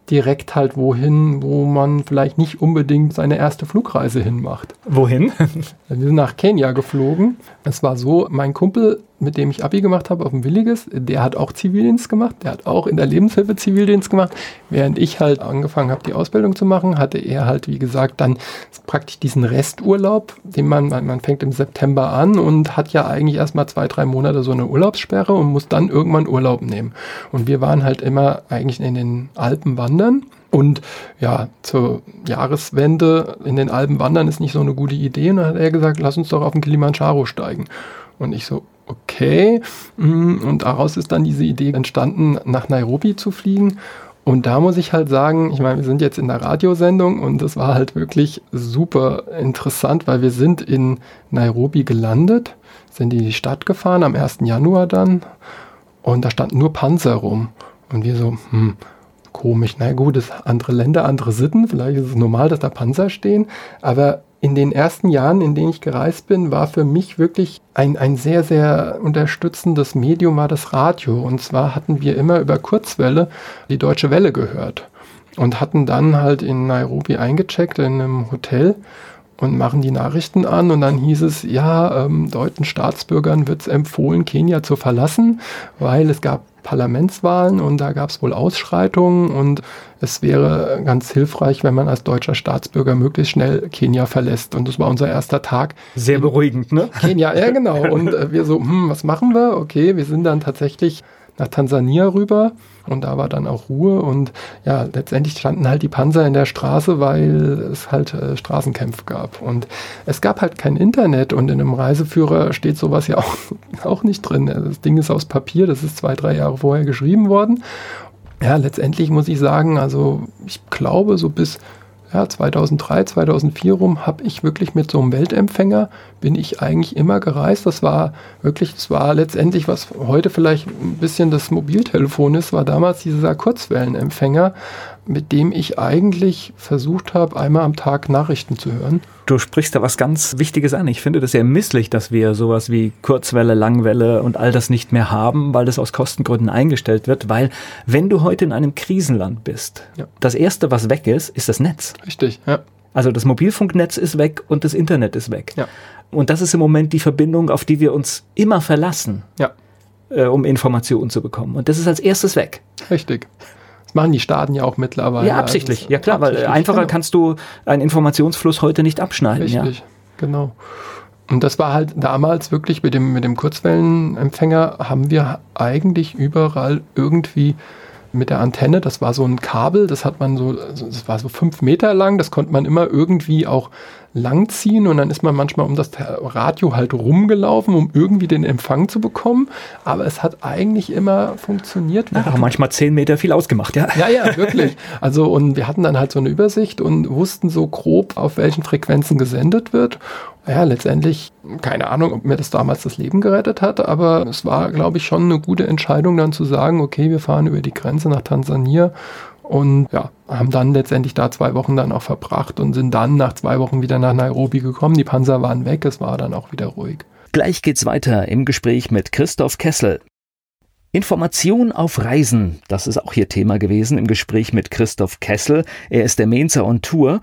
direkt halt wohin, wo man vielleicht nicht unbedingt seine erste Flugreise hinmacht. Wohin? Wir sind nach Kenia geflogen. Es war so, mein Kumpel mit dem ich Abi gemacht habe auf dem Williges, der hat auch Zivildienst gemacht, der hat auch in der Lebenshilfe Zivildienst gemacht. Während ich halt angefangen habe, die Ausbildung zu machen, hatte er halt, wie gesagt, dann praktisch diesen Resturlaub, den man, man fängt im September an und hat ja eigentlich erstmal zwei, drei Monate so eine Urlaubssperre und muss dann irgendwann Urlaub nehmen. Und wir waren halt immer eigentlich in den Alpen wandern. Und ja, zur Jahreswende in den Alpen wandern ist nicht so eine gute Idee. Und dann hat er gesagt, lass uns doch auf den Kilimanjaro steigen. Und ich so, okay. Mm, und daraus ist dann diese Idee entstanden, nach Nairobi zu fliegen. Und da muss ich halt sagen, ich meine, wir sind jetzt in der Radiosendung und es war halt wirklich super interessant, weil wir sind in Nairobi gelandet, sind in die Stadt gefahren am 1. Januar dann und da stand nur Panzer rum. Und wir so, hm, komisch. Na gut, es andere Länder, andere Sitten, vielleicht ist es normal, dass da Panzer stehen, aber in den ersten Jahren, in denen ich gereist bin, war für mich wirklich ein, ein sehr, sehr unterstützendes Medium war das Radio. Und zwar hatten wir immer über Kurzwelle die Deutsche Welle gehört und hatten dann halt in Nairobi eingecheckt in einem Hotel und machen die Nachrichten an und dann hieß es, ja, ähm, deutschen Staatsbürgern wird es empfohlen, Kenia zu verlassen, weil es gab Parlamentswahlen und da gab es wohl Ausschreitungen und es wäre ganz hilfreich, wenn man als deutscher Staatsbürger möglichst schnell Kenia verlässt. Und das war unser erster Tag. Sehr beruhigend, ne? Kenia, ja genau. Und äh, wir so, hm, was machen wir? Okay, wir sind dann tatsächlich nach Tansania rüber und da war dann auch Ruhe und ja, letztendlich standen halt die Panzer in der Straße, weil es halt äh, Straßenkämpfe gab und es gab halt kein Internet und in einem Reiseführer steht sowas ja auch, auch nicht drin. Das Ding ist aus Papier, das ist zwei, drei Jahre vorher geschrieben worden. Ja, letztendlich muss ich sagen, also ich glaube so bis ja, 2003, 2004 rum habe ich wirklich mit so einem Weltempfänger, bin ich eigentlich immer gereist. Das war wirklich, das war letztendlich, was heute vielleicht ein bisschen das Mobiltelefon ist, war damals dieser Kurzwellenempfänger. Mit dem ich eigentlich versucht habe, einmal am Tag Nachrichten zu hören. Du sprichst da was ganz Wichtiges an. Ich finde das sehr misslich, dass wir sowas wie Kurzwelle, Langwelle und all das nicht mehr haben, weil das aus Kostengründen eingestellt wird. Weil wenn du heute in einem Krisenland bist, ja. das Erste, was weg ist, ist das Netz. Richtig, ja. Also das Mobilfunknetz ist weg und das Internet ist weg. Ja. Und das ist im Moment die Verbindung, auf die wir uns immer verlassen, ja. äh, um Informationen zu bekommen. Und das ist als erstes weg. Richtig. Das machen die Staaten ja auch mittlerweile. Ja, absichtlich. Also, ja klar, weil einfacher genau. kannst du einen Informationsfluss heute nicht abschneiden. Richtig, ja. genau. Und das war halt damals wirklich mit dem, mit dem Kurzwellenempfänger haben wir eigentlich überall irgendwie mit der Antenne, das war so ein Kabel, das hat man so, das war so fünf Meter lang, das konnte man immer irgendwie auch langziehen und dann ist man manchmal um das Radio halt rumgelaufen, um irgendwie den Empfang zu bekommen. Aber es hat eigentlich immer funktioniert. Ja, manchmal zehn Meter viel ausgemacht, ja. Ja, ja, wirklich. Also und wir hatten dann halt so eine Übersicht und wussten so grob, auf welchen Frequenzen gesendet wird ja, letztendlich, keine Ahnung, ob mir das damals das Leben gerettet hat, aber es war, glaube ich, schon eine gute Entscheidung, dann zu sagen, okay, wir fahren über die Grenze nach Tansania und ja, haben dann letztendlich da zwei Wochen dann auch verbracht und sind dann nach zwei Wochen wieder nach Nairobi gekommen. Die Panzer waren weg, es war dann auch wieder ruhig. Gleich geht's weiter im Gespräch mit Christoph Kessel. Information auf Reisen, das ist auch hier Thema gewesen im Gespräch mit Christoph Kessel. Er ist der Mainzer on Tour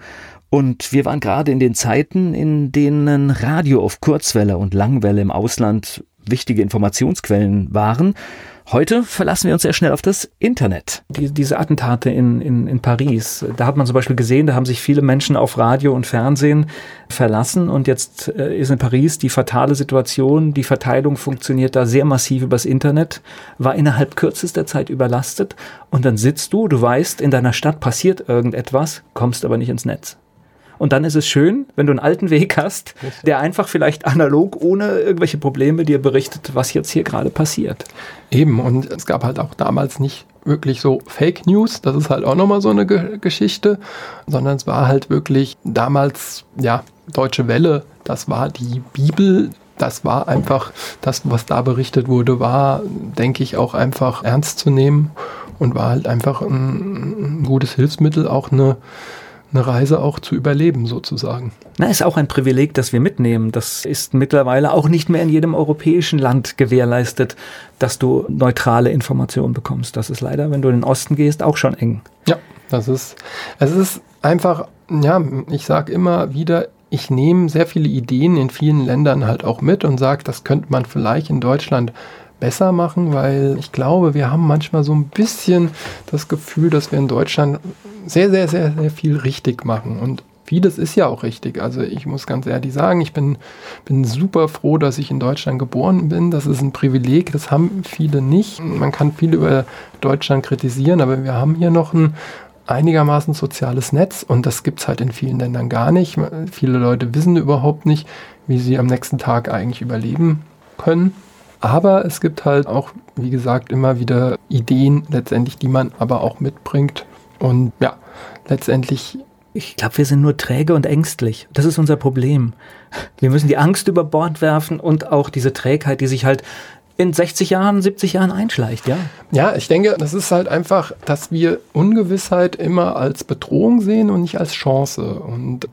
und wir waren gerade in den Zeiten, in denen Radio auf Kurzwelle und Langwelle im Ausland wichtige Informationsquellen waren. Heute verlassen wir uns sehr schnell auf das Internet. Die, diese Attentate in, in, in Paris, da hat man zum Beispiel gesehen, da haben sich viele Menschen auf Radio und Fernsehen verlassen und jetzt äh, ist in Paris die fatale Situation, die Verteilung funktioniert da sehr massiv übers Internet, war innerhalb kürzester Zeit überlastet und dann sitzt du, du weißt, in deiner Stadt passiert irgendetwas, kommst aber nicht ins Netz. Und dann ist es schön, wenn du einen alten Weg hast, der einfach vielleicht analog ohne irgendwelche Probleme dir berichtet, was jetzt hier gerade passiert. Eben, und es gab halt auch damals nicht wirklich so Fake News, das ist halt auch nochmal so eine Ge Geschichte, sondern es war halt wirklich damals, ja, Deutsche Welle, das war die Bibel das war einfach, das, was da berichtet wurde, war, denke ich, auch einfach ernst zu nehmen und war halt einfach ein, ein gutes Hilfsmittel, auch eine, eine Reise auch zu überleben sozusagen. Na, ist auch ein Privileg, das wir mitnehmen. Das ist mittlerweile auch nicht mehr in jedem europäischen Land gewährleistet, dass du neutrale Informationen bekommst. Das ist leider, wenn du in den Osten gehst, auch schon eng. Ja, das ist, es ist einfach, ja, ich sage immer wieder, ich nehme sehr viele Ideen in vielen Ländern halt auch mit und sage, das könnte man vielleicht in Deutschland besser machen, weil ich glaube, wir haben manchmal so ein bisschen das Gefühl, dass wir in Deutschland sehr, sehr, sehr, sehr viel richtig machen. Und vieles ist ja auch richtig. Also ich muss ganz ehrlich sagen, ich bin, bin super froh, dass ich in Deutschland geboren bin. Das ist ein Privileg, das haben viele nicht. Man kann viel über Deutschland kritisieren, aber wir haben hier noch ein einigermaßen soziales Netz und das gibt es halt in vielen Ländern gar nicht. Viele Leute wissen überhaupt nicht, wie sie am nächsten Tag eigentlich überleben können. Aber es gibt halt auch, wie gesagt, immer wieder Ideen letztendlich, die man aber auch mitbringt. Und ja, letztendlich. Ich glaube, wir sind nur träge und ängstlich. Das ist unser Problem. Wir müssen die Angst über Bord werfen und auch diese Trägheit, die sich halt in 60 Jahren, 70 Jahren einschleicht, ja? Ja, ich denke, das ist halt einfach, dass wir Ungewissheit immer als Bedrohung sehen und nicht als Chance. Und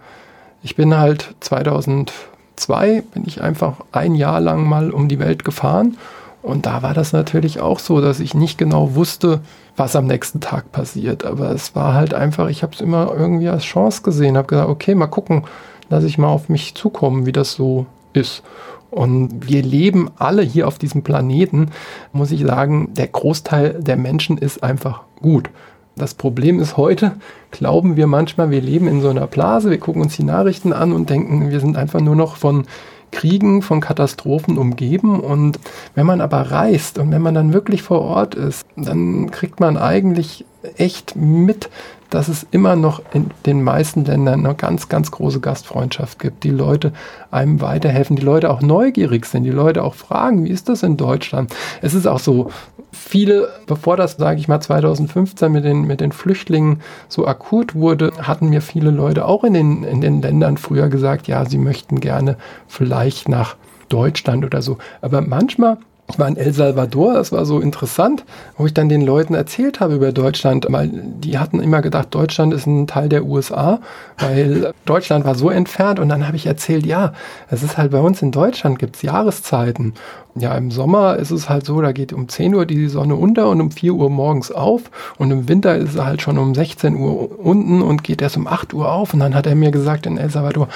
ich bin halt 2000 zwei bin ich einfach ein Jahr lang mal um die Welt gefahren. Und da war das natürlich auch so, dass ich nicht genau wusste, was am nächsten Tag passiert. Aber es war halt einfach, ich habe es immer irgendwie als Chance gesehen, habe gesagt, okay, mal gucken, lass ich mal auf mich zukommen, wie das so ist. Und wir leben alle hier auf diesem Planeten, muss ich sagen, der Großteil der Menschen ist einfach gut. Das Problem ist heute, glauben wir manchmal, wir leben in so einer Blase, wir gucken uns die Nachrichten an und denken, wir sind einfach nur noch von Kriegen, von Katastrophen umgeben. Und wenn man aber reist und wenn man dann wirklich vor Ort ist, dann kriegt man eigentlich echt mit, dass es immer noch in den meisten Ländern eine ganz, ganz große Gastfreundschaft gibt. Die Leute einem weiterhelfen, die Leute auch neugierig sind, die Leute auch fragen, wie ist das in Deutschland? Es ist auch so, viele, bevor das, sage ich mal, 2015 mit den, mit den Flüchtlingen so akut wurde, hatten mir viele Leute auch in den, in den Ländern früher gesagt, ja, sie möchten gerne vielleicht nach Deutschland oder so. Aber manchmal ich war in El Salvador, das war so interessant, wo ich dann den Leuten erzählt habe über Deutschland, weil die hatten immer gedacht, Deutschland ist ein Teil der USA, weil Deutschland war so entfernt. Und dann habe ich erzählt, ja, es ist halt bei uns in Deutschland gibt es Jahreszeiten. Ja, im Sommer ist es halt so, da geht um 10 Uhr die Sonne unter und um 4 Uhr morgens auf. Und im Winter ist es halt schon um 16 Uhr unten und geht erst um 8 Uhr auf. Und dann hat er mir gesagt in El Salvador,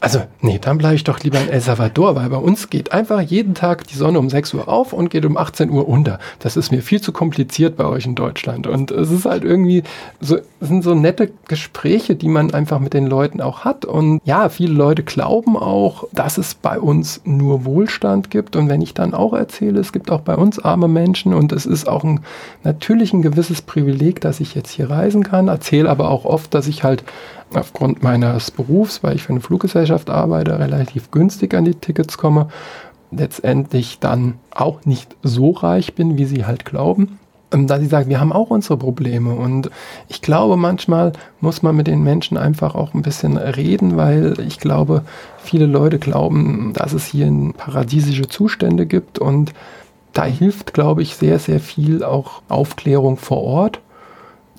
also, nee, dann bleibe ich doch lieber in El Salvador, weil bei uns geht einfach jeden Tag die Sonne um 6 Uhr auf und geht um 18 Uhr unter. Das ist mir viel zu kompliziert bei euch in Deutschland. Und es ist halt irgendwie so, sind so nette Gespräche, die man einfach mit den Leuten auch hat. Und ja, viele Leute glauben auch, dass es bei uns nur Wohlstand gibt. Und wenn ich dann auch erzähle, es gibt auch bei uns arme Menschen und es ist auch ein, natürlich ein gewisses Privileg, dass ich jetzt hier reisen kann, erzähle aber auch oft, dass ich halt aufgrund meines Berufs, weil ich für eine Fluggesellschaft arbeite, relativ günstig an die Tickets komme, letztendlich dann auch nicht so reich bin, wie sie halt glauben. Ähm, da sie sagen, wir haben auch unsere Probleme und ich glaube, manchmal muss man mit den Menschen einfach auch ein bisschen reden, weil ich glaube, viele Leute glauben, dass es hier paradiesische Zustände gibt und da hilft, glaube ich, sehr, sehr viel auch Aufklärung vor Ort,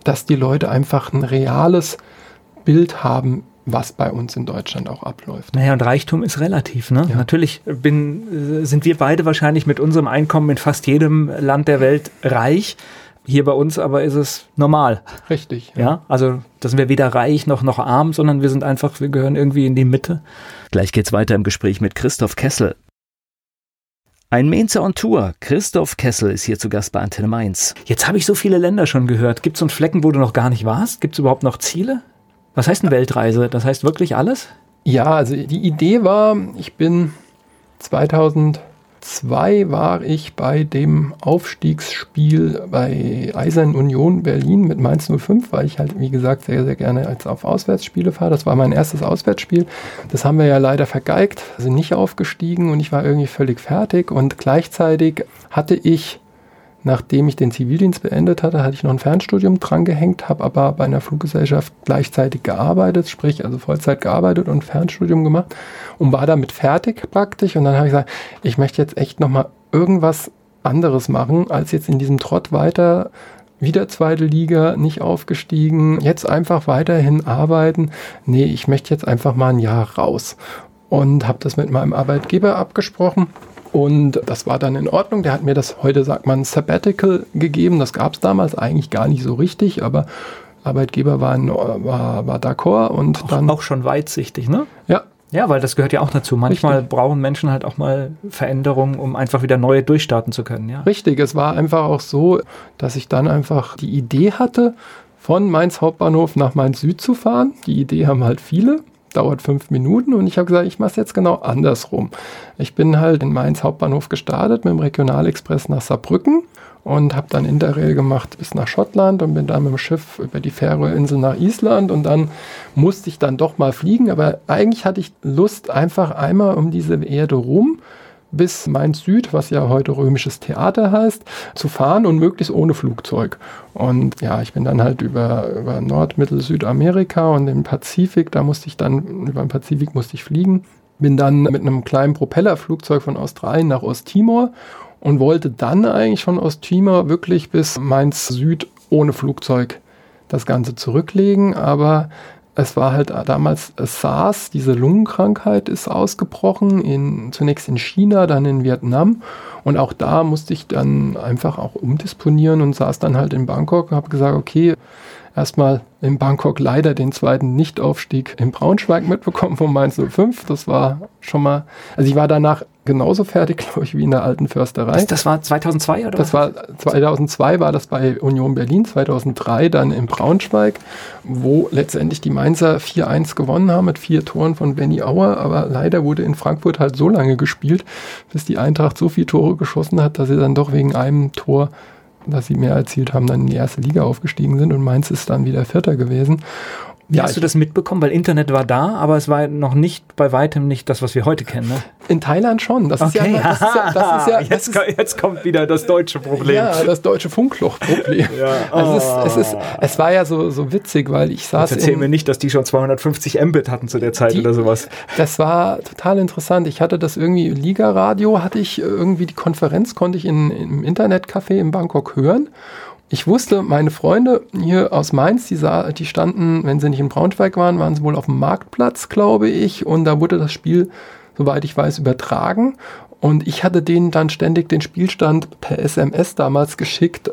dass die Leute einfach ein reales Bild haben, was bei uns in Deutschland auch abläuft. Naja, und Reichtum ist relativ. Ne? Ja. Natürlich bin, sind wir beide wahrscheinlich mit unserem Einkommen in fast jedem Land der Welt reich. Hier bei uns aber ist es normal. Richtig. Ja, ja also da sind wir weder reich noch, noch arm, sondern wir sind einfach, wir gehören irgendwie in die Mitte. Gleich geht's weiter im Gespräch mit Christoph Kessel. Ein Mainzer on Tour. Christoph Kessel ist hier zu Gast bei Antenne Mainz. Jetzt habe ich so viele Länder schon gehört. Gibt es so einen Flecken, wo du noch gar nicht warst? Gibt es überhaupt noch Ziele? Was heißt eine Weltreise? Das heißt wirklich alles? Ja, also die Idee war, ich bin 2002 war ich bei dem Aufstiegsspiel bei Eisern Union Berlin mit Mainz 05, weil ich halt, wie gesagt, sehr, sehr gerne als auf Auswärtsspiele fahre. Das war mein erstes Auswärtsspiel. Das haben wir ja leider vergeigt, sind nicht aufgestiegen und ich war irgendwie völlig fertig und gleichzeitig hatte ich Nachdem ich den Zivildienst beendet hatte, hatte ich noch ein Fernstudium drangehängt, habe aber bei einer Fluggesellschaft gleichzeitig gearbeitet, sprich also Vollzeit gearbeitet und Fernstudium gemacht und war damit fertig praktisch. Und dann habe ich gesagt, ich möchte jetzt echt nochmal irgendwas anderes machen, als jetzt in diesem Trott weiter wieder zweite Liga, nicht aufgestiegen, jetzt einfach weiterhin arbeiten. Nee, ich möchte jetzt einfach mal ein Jahr raus. Und habe das mit meinem Arbeitgeber abgesprochen und das war dann in Ordnung. Der hat mir das, heute sagt man, Sabbatical gegeben. Das gab es damals eigentlich gar nicht so richtig, aber Arbeitgeber war, war, war d'accord und auch, dann. Auch schon weitsichtig, ne? Ja. Ja, weil das gehört ja auch dazu. Manchmal Richtig. brauchen Menschen halt auch mal Veränderungen, um einfach wieder neu durchstarten zu können. Ja. Richtig, es war einfach auch so, dass ich dann einfach die Idee hatte, von Mainz Hauptbahnhof nach Mainz Süd zu fahren. Die Idee haben halt viele dauert fünf Minuten und ich habe gesagt, ich mache es jetzt genau andersrum. Ich bin halt in Mainz Hauptbahnhof gestartet mit dem Regionalexpress nach Saarbrücken und habe dann Interrail gemacht bis nach Schottland und bin dann mit dem Schiff über die Färöerinsel nach Island und dann musste ich dann doch mal fliegen, aber eigentlich hatte ich Lust einfach einmal um diese Erde rum bis Mainz Süd, was ja heute römisches Theater heißt, zu fahren und möglichst ohne Flugzeug. Und ja, ich bin dann halt über, über Nord-, Mittel-, Südamerika und den Pazifik, da musste ich dann, über den Pazifik musste ich fliegen. Bin dann mit einem kleinen Propellerflugzeug von Australien nach Osttimor und wollte dann eigentlich von Osttimor wirklich bis Mainz Süd ohne Flugzeug das Ganze zurücklegen, aber es war halt damals SARS, diese Lungenkrankheit ist ausgebrochen, in, zunächst in China, dann in Vietnam. Und auch da musste ich dann einfach auch umdisponieren und saß dann halt in Bangkok, habe gesagt, okay, erstmal in Bangkok leider den zweiten Nichtaufstieg in Braunschweig mitbekommen von Mainz 05. Das war schon mal, also ich war danach genauso fertig, glaube ich, wie in der alten Försterei. Das, das war 2002 oder Das was? war 2002 war das bei Union Berlin, 2003 dann in Braunschweig, wo letztendlich die Mainzer 4-1 gewonnen haben mit vier Toren von Benny Auer, aber leider wurde in Frankfurt halt so lange gespielt, bis die Eintracht so viele Tore geschossen hat, dass sie dann doch wegen einem Tor dass sie mehr erzielt haben, dann in die erste Liga aufgestiegen sind und Mainz ist dann wieder Vierter gewesen. Wie ja, hast du das mitbekommen? Weil Internet war da, aber es war noch nicht bei weitem nicht das, was wir heute kennen. Ne? In Thailand schon. Das okay. ist ja, das ist ja, das ist ja jetzt, ist, jetzt, kommt wieder das deutsche Problem. Ja, das deutsche Funkloch-Problem. ja. also oh. es, es, ist, es war ja so, so witzig, weil ich saß. Jetzt erzähl in, mir nicht, dass die schon 250 Mbit hatten zu der Zeit die, oder sowas. Das war total interessant. Ich hatte das irgendwie Liga-Radio, hatte ich irgendwie die Konferenz, konnte ich in, im Internetcafé in Bangkok hören ich wusste, meine Freunde hier aus Mainz, die, sah, die standen, wenn sie nicht in Braunschweig waren, waren sie wohl auf dem Marktplatz, glaube ich. Und da wurde das Spiel, soweit ich weiß, übertragen. Und ich hatte denen dann ständig den Spielstand per SMS damals geschickt,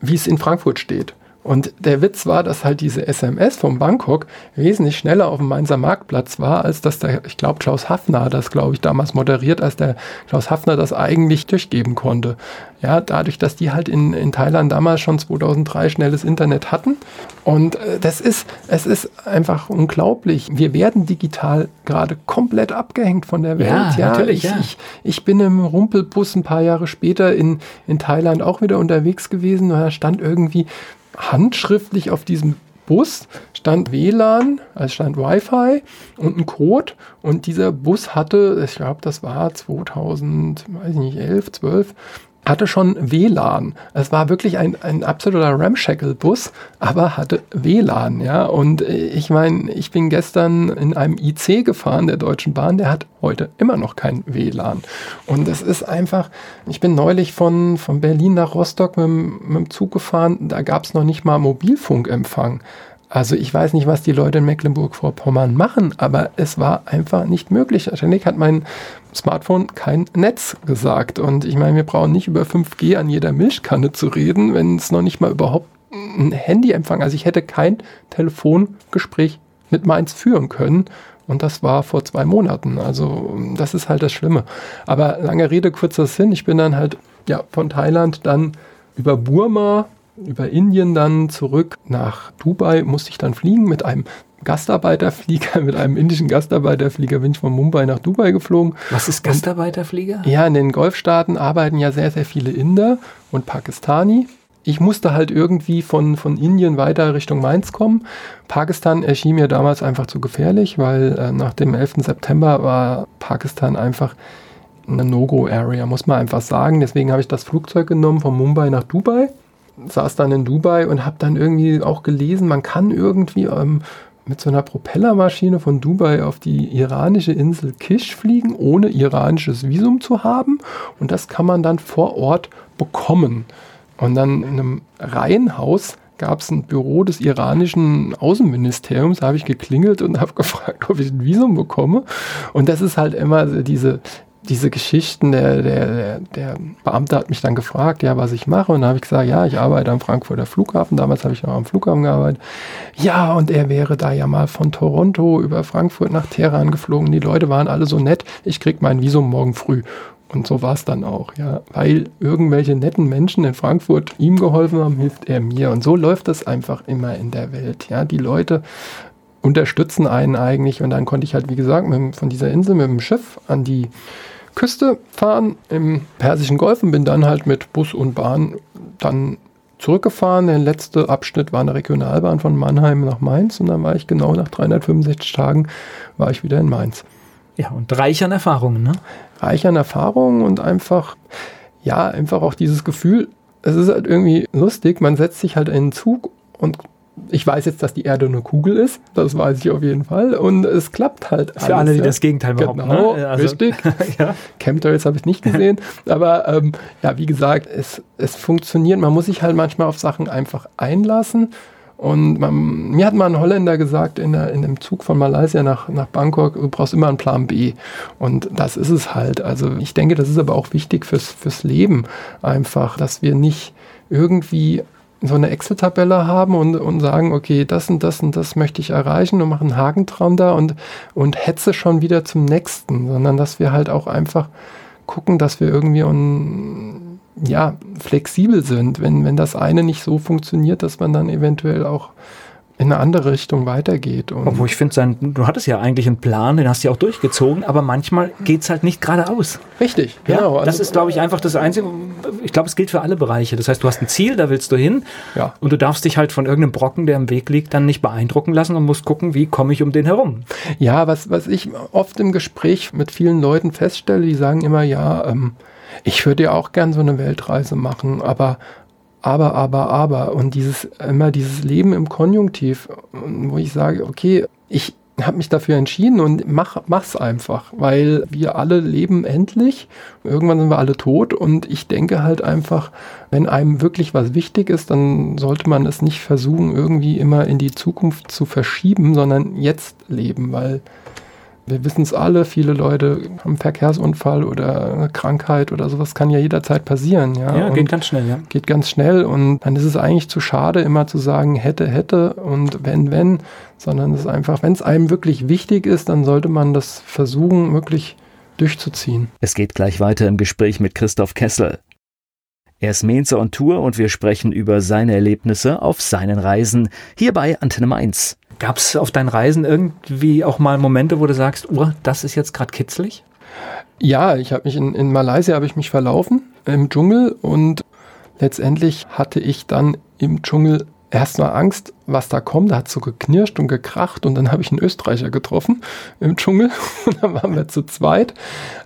wie es in Frankfurt steht. Und der Witz war, dass halt diese SMS von Bangkok wesentlich schneller auf dem Mainzer Marktplatz war, als dass der, ich glaube, Klaus Hafner das, glaube ich, damals moderiert, als der Klaus Hafner das eigentlich durchgeben konnte. Ja, dadurch, dass die halt in, in Thailand damals schon 2003 schnelles Internet hatten. Und äh, das ist, es ist einfach unglaublich. Wir werden digital gerade komplett abgehängt von der Welt. Ja, ja natürlich, ich, ja. Ich, ich bin im Rumpelbus ein paar Jahre später in, in Thailand auch wieder unterwegs gewesen und da stand irgendwie handschriftlich auf diesem Bus stand WLAN, also stand Wi-Fi und ein Code. Und dieser Bus hatte, ich glaube, das war 2000, weiß ich nicht, 11, 12, hatte schon WLAN. Es war wirklich ein, ein absoluter Ramshackle-Bus, aber hatte WLAN, ja. Und ich meine, ich bin gestern in einem IC gefahren der Deutschen Bahn, der hat heute immer noch kein WLAN. Und es ist einfach, ich bin neulich von, von Berlin nach Rostock mit, mit dem Zug gefahren, da gab es noch nicht mal Mobilfunkempfang. Also ich weiß nicht, was die Leute in Mecklenburg-Vorpommern machen, aber es war einfach nicht möglich. Ständig hat mein Smartphone kein Netz gesagt. Und ich meine, wir brauchen nicht über 5G an jeder Milchkanne zu reden, wenn es noch nicht mal überhaupt ein Handyempfang. Also ich hätte kein Telefongespräch mit Mainz führen können. Und das war vor zwei Monaten. Also das ist halt das Schlimme. Aber lange Rede, kurzer Sinn. Ich bin dann halt ja, von Thailand dann über Burma über Indien dann zurück nach Dubai musste ich dann fliegen mit einem Gastarbeiterflieger, mit einem indischen Gastarbeiterflieger bin ich von Mumbai nach Dubai geflogen. Was ist Gastarbeiterflieger? Und, ja, in den Golfstaaten arbeiten ja sehr, sehr viele Inder und Pakistani. Ich musste halt irgendwie von, von Indien weiter Richtung Mainz kommen. Pakistan erschien mir damals einfach zu gefährlich, weil äh, nach dem 11. September war Pakistan einfach eine No-Go-Area, muss man einfach sagen. Deswegen habe ich das Flugzeug genommen von Mumbai nach Dubai saß dann in Dubai und habe dann irgendwie auch gelesen, man kann irgendwie ähm, mit so einer Propellermaschine von Dubai auf die iranische Insel Kish fliegen, ohne iranisches Visum zu haben. Und das kann man dann vor Ort bekommen. Und dann in einem Reihenhaus gab es ein Büro des iranischen Außenministeriums, da habe ich geklingelt und habe gefragt, ob ich ein Visum bekomme. Und das ist halt immer diese, diese Geschichten, der, der, der Beamte hat mich dann gefragt, ja, was ich mache. Und da habe ich gesagt, ja, ich arbeite am Frankfurter Flughafen. Damals habe ich noch am Flughafen gearbeitet. Ja, und er wäre da ja mal von Toronto über Frankfurt nach Teheran geflogen. Die Leute waren alle so nett. Ich krieg mein Visum morgen früh. Und so war es dann auch, ja. Weil irgendwelche netten Menschen in Frankfurt ihm geholfen haben, hilft er mir. Und so läuft das einfach immer in der Welt. Ja, die Leute unterstützen einen eigentlich. Und dann konnte ich halt, wie gesagt, mit, von dieser Insel mit dem Schiff an die Küste fahren im Persischen Golf und bin dann halt mit Bus und Bahn dann zurückgefahren. Der letzte Abschnitt war eine Regionalbahn von Mannheim nach Mainz und dann war ich genau nach 365 Tagen war ich wieder in Mainz. Ja, und reich an Erfahrungen, ne? Reich an Erfahrungen und einfach, ja, einfach auch dieses Gefühl, es ist halt irgendwie lustig, man setzt sich halt in einen Zug und ich weiß jetzt, dass die Erde eine Kugel ist, das weiß ich auf jeden Fall. Und es klappt halt. Für alles, alle, die ja. das Gegenteil behaupten. Genau, ne? also, richtig. ja. Chemtrails habe ich nicht gesehen. Aber ähm, ja, wie gesagt, es, es funktioniert. Man muss sich halt manchmal auf Sachen einfach einlassen. Und man, mir hat mal ein Holländer gesagt, in, der, in dem Zug von Malaysia nach, nach Bangkok, du brauchst immer einen Plan B. Und das ist es halt. Also ich denke, das ist aber auch wichtig fürs, fürs Leben einfach, dass wir nicht irgendwie so eine Excel-Tabelle haben und, und sagen, okay, das und das und das möchte ich erreichen und machen einen Haken da und, und hetze schon wieder zum nächsten, sondern dass wir halt auch einfach gucken, dass wir irgendwie un, ja, flexibel sind, wenn, wenn das eine nicht so funktioniert, dass man dann eventuell auch in eine andere Richtung weitergeht. Und Obwohl ich finde, du hattest ja eigentlich einen Plan, den hast du ja auch durchgezogen, aber manchmal geht es halt nicht geradeaus. Richtig, genau. Ja, das also, ist, glaube ich, einfach das Einzige. Ich glaube, es gilt für alle Bereiche. Das heißt, du hast ein Ziel, da willst du hin ja. und du darfst dich halt von irgendeinem Brocken, der im Weg liegt, dann nicht beeindrucken lassen und musst gucken, wie komme ich um den herum. Ja, was, was ich oft im Gespräch mit vielen Leuten feststelle, die sagen immer, ja, ähm, ich würde ja auch gern so eine Weltreise machen, aber aber, aber, aber. Und dieses, immer dieses Leben im Konjunktiv, wo ich sage, okay, ich habe mich dafür entschieden und mach, mach's einfach, weil wir alle leben endlich. Irgendwann sind wir alle tot und ich denke halt einfach, wenn einem wirklich was wichtig ist, dann sollte man es nicht versuchen, irgendwie immer in die Zukunft zu verschieben, sondern jetzt leben, weil wir wissen es alle, viele Leute haben einen Verkehrsunfall oder eine Krankheit oder sowas kann ja jederzeit passieren. Ja, ja geht ganz schnell, ja. Geht ganz schnell und dann ist es eigentlich zu schade, immer zu sagen, hätte, hätte und wenn, wenn, sondern es ist einfach, wenn es einem wirklich wichtig ist, dann sollte man das versuchen, wirklich durchzuziehen. Es geht gleich weiter im Gespräch mit Christoph Kessel. Er ist Mainzer on Tour und wir sprechen über seine Erlebnisse auf seinen Reisen hier bei Antenne Mainz. Gab es auf deinen Reisen irgendwie auch mal Momente, wo du sagst, oh, das ist jetzt gerade kitzlig? Ja, ich habe mich in, in Malaysia habe ich mich verlaufen im Dschungel und letztendlich hatte ich dann im Dschungel erstmal Angst, was da kommt. Da hat so geknirscht und gekracht und dann habe ich einen Österreicher getroffen im Dschungel und dann waren wir zu zweit.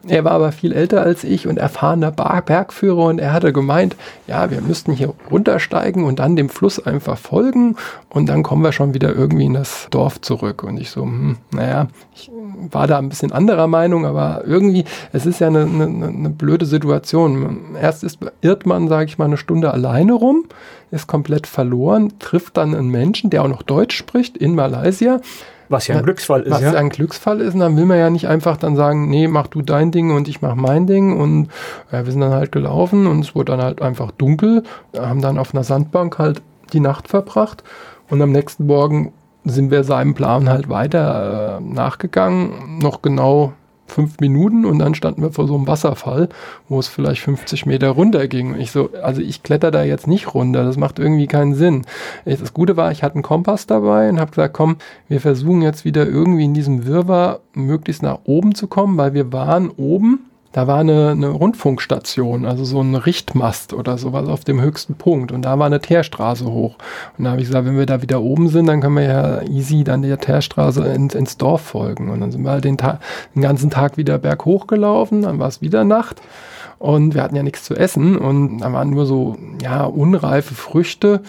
Er war aber viel älter als ich und erfahrener Bergführer und er hatte gemeint, ja, wir müssten hier runtersteigen und dann dem Fluss einfach folgen und dann kommen wir schon wieder irgendwie in das Dorf zurück. Und ich so, hm, naja, ich war da ein bisschen anderer Meinung, aber irgendwie, es ist ja eine, eine, eine blöde Situation. Erst ist, irrt man, sage ich mal, eine Stunde alleine rum, ist komplett verloren, trifft dann einen Menschen, der auch noch Deutsch spricht in Malaysia. Was ja ein Glücksfall ist. Was ja ein Glücksfall ist, und dann will man ja nicht einfach dann sagen, nee, mach du dein Ding und ich mach mein Ding. Und ja, wir sind dann halt gelaufen und es wurde dann halt einfach dunkel, haben dann auf einer Sandbank halt die Nacht verbracht und am nächsten Morgen sind wir seinem Plan halt weiter äh, nachgegangen, noch genau fünf Minuten und dann standen wir vor so einem Wasserfall, wo es vielleicht 50 Meter runter ging. Ich so, also ich kletter da jetzt nicht runter, das macht irgendwie keinen Sinn. Das Gute war, ich hatte einen Kompass dabei und habe gesagt, komm, wir versuchen jetzt wieder irgendwie in diesem Wirrwarr möglichst nach oben zu kommen, weil wir waren oben da war eine, eine Rundfunkstation, also so ein Richtmast oder sowas auf dem höchsten Punkt. Und da war eine Teerstraße hoch. Und da habe ich gesagt, wenn wir da wieder oben sind, dann können wir ja easy dann der Teerstraße ins, ins Dorf folgen. Und dann sind wir halt den, Tag, den ganzen Tag wieder berghoch gelaufen, dann war es wieder Nacht. Und wir hatten ja nichts zu essen und da waren nur so, ja, unreife Früchte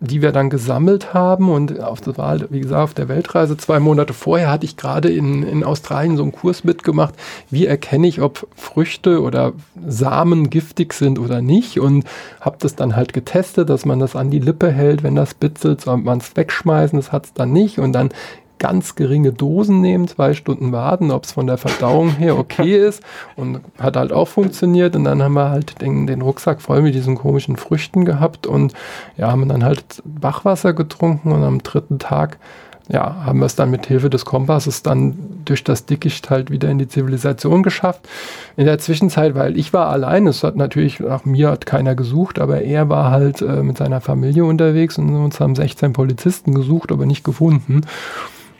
die wir dann gesammelt haben. Und auf, das war, wie gesagt, auf der Weltreise zwei Monate vorher hatte ich gerade in, in Australien so einen Kurs mitgemacht, wie erkenne ich, ob Früchte oder Samen giftig sind oder nicht. Und habe das dann halt getestet, dass man das an die Lippe hält, wenn das bitzelt, soll man es wegschmeißen, das hat es dann nicht. Und dann ganz geringe Dosen nehmen, zwei Stunden warten, ob es von der Verdauung her okay ist. Und hat halt auch funktioniert. Und dann haben wir halt den, den Rucksack voll mit diesen komischen Früchten gehabt. Und ja, haben dann halt Bachwasser getrunken. Und am dritten Tag ja, haben wir es dann mit Hilfe des Kompasses dann durch das Dickicht halt wieder in die Zivilisation geschafft. In der Zwischenzeit, weil ich war allein, es hat natürlich nach mir hat keiner gesucht, aber er war halt äh, mit seiner Familie unterwegs. Und uns haben 16 Polizisten gesucht, aber nicht gefunden.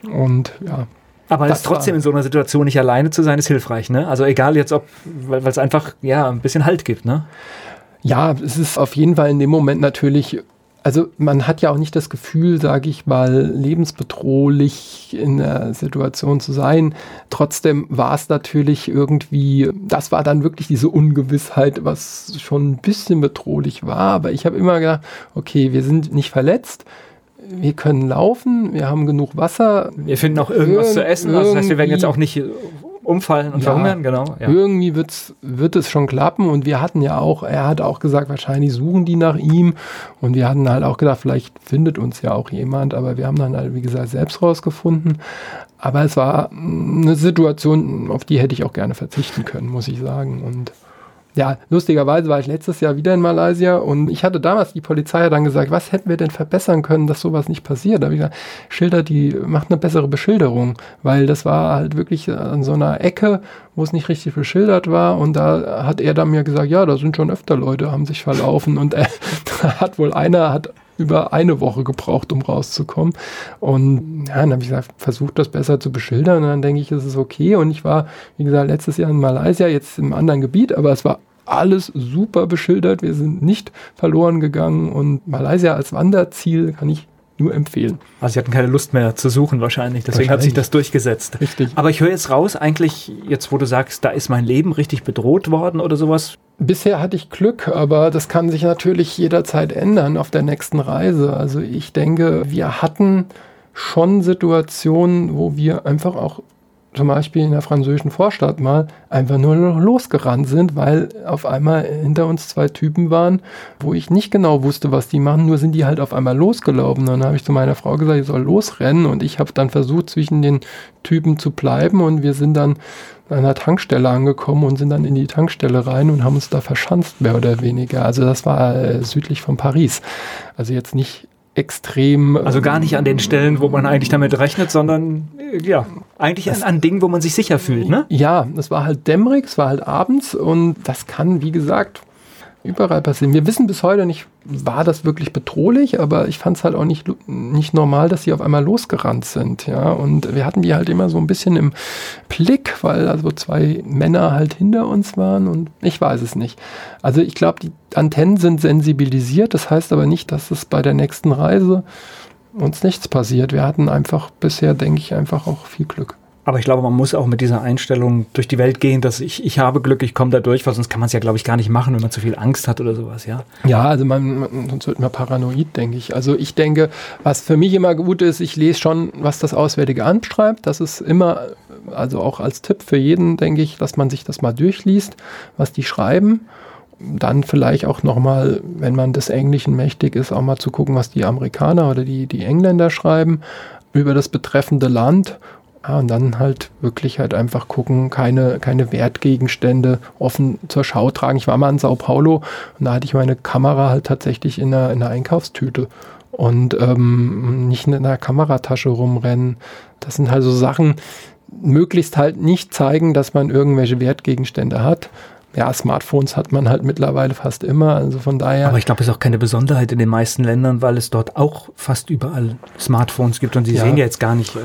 Und ja. Aber es trotzdem in so einer Situation nicht alleine zu sein, ist hilfreich, ne? Also egal jetzt ob, weil es einfach, ja, ein bisschen Halt gibt, ne? Ja, es ist auf jeden Fall in dem Moment natürlich also man hat ja auch nicht das Gefühl, sage ich mal, lebensbedrohlich in der Situation zu sein. Trotzdem war es natürlich irgendwie, das war dann wirklich diese Ungewissheit, was schon ein bisschen bedrohlich war. Aber ich habe immer gedacht, okay, wir sind nicht verletzt wir können laufen, wir haben genug Wasser. Wir finden auch irgendwas zu essen. Also das heißt, wir werden jetzt auch nicht umfallen und ja, verhungern, genau. Ja. Irgendwie wird's, wird es schon klappen und wir hatten ja auch, er hat auch gesagt, wahrscheinlich suchen die nach ihm und wir hatten halt auch gedacht, vielleicht findet uns ja auch jemand, aber wir haben dann halt, wie gesagt, selbst rausgefunden. Aber es war eine Situation, auf die hätte ich auch gerne verzichten können, muss ich sagen und ja, lustigerweise war ich letztes Jahr wieder in Malaysia und ich hatte damals die Polizei dann gesagt, was hätten wir denn verbessern können, dass sowas nicht passiert? Da habe ich gesagt, Schilder, die macht eine bessere Beschilderung, weil das war halt wirklich an so einer Ecke, wo es nicht richtig beschildert war und da hat er dann mir gesagt, ja, da sind schon öfter Leute, haben sich verlaufen und er hat wohl einer hat über eine Woche gebraucht, um rauszukommen. Und ja, dann habe ich gesagt, versucht das besser zu beschildern. Und dann denke ich, es ist okay. Und ich war, wie gesagt, letztes Jahr in Malaysia, jetzt im anderen Gebiet, aber es war alles super beschildert. Wir sind nicht verloren gegangen. Und Malaysia als Wanderziel kann ich nur empfehlen. Also sie hatten keine Lust mehr zu suchen wahrscheinlich, deswegen wahrscheinlich. hat sich das durchgesetzt. Richtig. Aber ich höre jetzt raus, eigentlich jetzt, wo du sagst, da ist mein Leben richtig bedroht worden oder sowas. Bisher hatte ich Glück, aber das kann sich natürlich jederzeit ändern auf der nächsten Reise. Also ich denke, wir hatten schon Situationen, wo wir einfach auch zum Beispiel in der französischen Vorstadt mal einfach nur losgerannt sind, weil auf einmal hinter uns zwei Typen waren, wo ich nicht genau wusste, was die machen, nur sind die halt auf einmal losgelaufen. Dann habe ich zu meiner Frau gesagt, ich soll losrennen und ich habe dann versucht, zwischen den Typen zu bleiben und wir sind dann an einer Tankstelle angekommen und sind dann in die Tankstelle rein und haben uns da verschanzt, mehr oder weniger. Also das war äh, südlich von Paris. Also jetzt nicht extrem. Also gar nicht an den Stellen, wo man eigentlich damit rechnet, sondern äh, ja, eigentlich an, an Dingen, wo man sich sicher fühlt, ne? Ja, es war halt dämmerig, es war halt abends und das kann, wie gesagt, überall passieren. Wir wissen bis heute nicht, war das wirklich bedrohlich, aber ich fand es halt auch nicht, nicht normal, dass sie auf einmal losgerannt sind. Ja, und wir hatten die halt immer so ein bisschen im Blick, weil also zwei Männer halt hinter uns waren und ich weiß es nicht. Also ich glaube, die Antennen sind sensibilisiert, das heißt aber nicht, dass es bei der nächsten Reise uns nichts passiert. Wir hatten einfach bisher, denke ich, einfach auch viel Glück. Aber ich glaube, man muss auch mit dieser Einstellung durch die Welt gehen, dass ich, ich habe Glück, ich komme da durch, weil sonst kann man es ja, glaube ich, gar nicht machen, wenn man zu viel Angst hat oder sowas, ja. Ja, also man, man sonst wird man paranoid, denke ich. Also ich denke, was für mich immer gut ist, ich lese schon, was das Auswärtige Amt schreibt. Das ist immer, also auch als Tipp für jeden, denke ich, dass man sich das mal durchliest, was die schreiben dann vielleicht auch nochmal, wenn man des Englischen mächtig ist, auch mal zu gucken, was die Amerikaner oder die, die Engländer schreiben über das betreffende Land ja, und dann halt wirklich halt einfach gucken, keine, keine Wertgegenstände offen zur Schau tragen. Ich war mal in Sao Paulo und da hatte ich meine Kamera halt tatsächlich in einer, in einer Einkaufstüte und ähm, nicht in einer Kameratasche rumrennen. Das sind halt so Sachen, möglichst halt nicht zeigen, dass man irgendwelche Wertgegenstände hat. Ja, Smartphones hat man halt mittlerweile fast immer, also von daher. Aber ich glaube, es ist auch keine Besonderheit in den meisten Ländern, weil es dort auch fast überall Smartphones gibt und sie ja. sehen ja jetzt gar nicht. Äh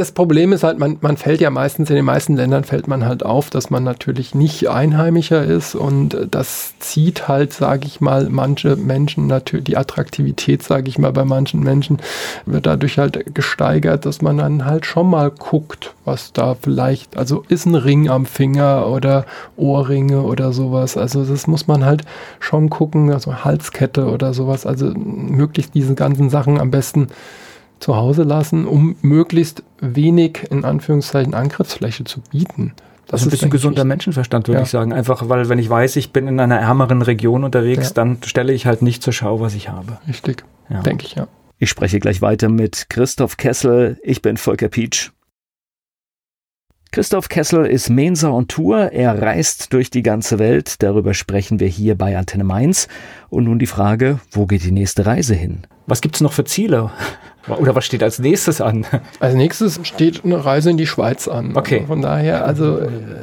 das Problem ist halt, man, man fällt ja meistens, in den meisten Ländern fällt man halt auf, dass man natürlich nicht Einheimischer ist und das zieht halt, sage ich mal, manche Menschen natürlich, die Attraktivität, sage ich mal, bei manchen Menschen wird dadurch halt gesteigert, dass man dann halt schon mal guckt, was da vielleicht, also ist ein Ring am Finger oder Ohrringe oder sowas, also das muss man halt schon gucken, also Halskette oder sowas, also möglichst diese ganzen Sachen am besten zu Hause lassen, um möglichst wenig in Anführungszeichen Angriffsfläche zu bieten. Das, das ist ein bisschen gesunder Menschenverstand, würde ja. ich sagen. Einfach, weil wenn ich weiß, ich bin in einer ärmeren Region unterwegs, ja. dann stelle ich halt nicht zur Schau, was ich habe. Richtig, ja. denke ich, ja. Ich spreche gleich weiter mit Christoph Kessel. Ich bin Volker Pietsch. Christoph Kessel ist Mensa on Tour. Er reist durch die ganze Welt. Darüber sprechen wir hier bei Antenne Mainz. Und nun die Frage, wo geht die nächste Reise hin? Was gibt es noch für Ziele? Oder was steht als nächstes an? Als nächstes steht eine Reise in die Schweiz an. Okay. Von daher, also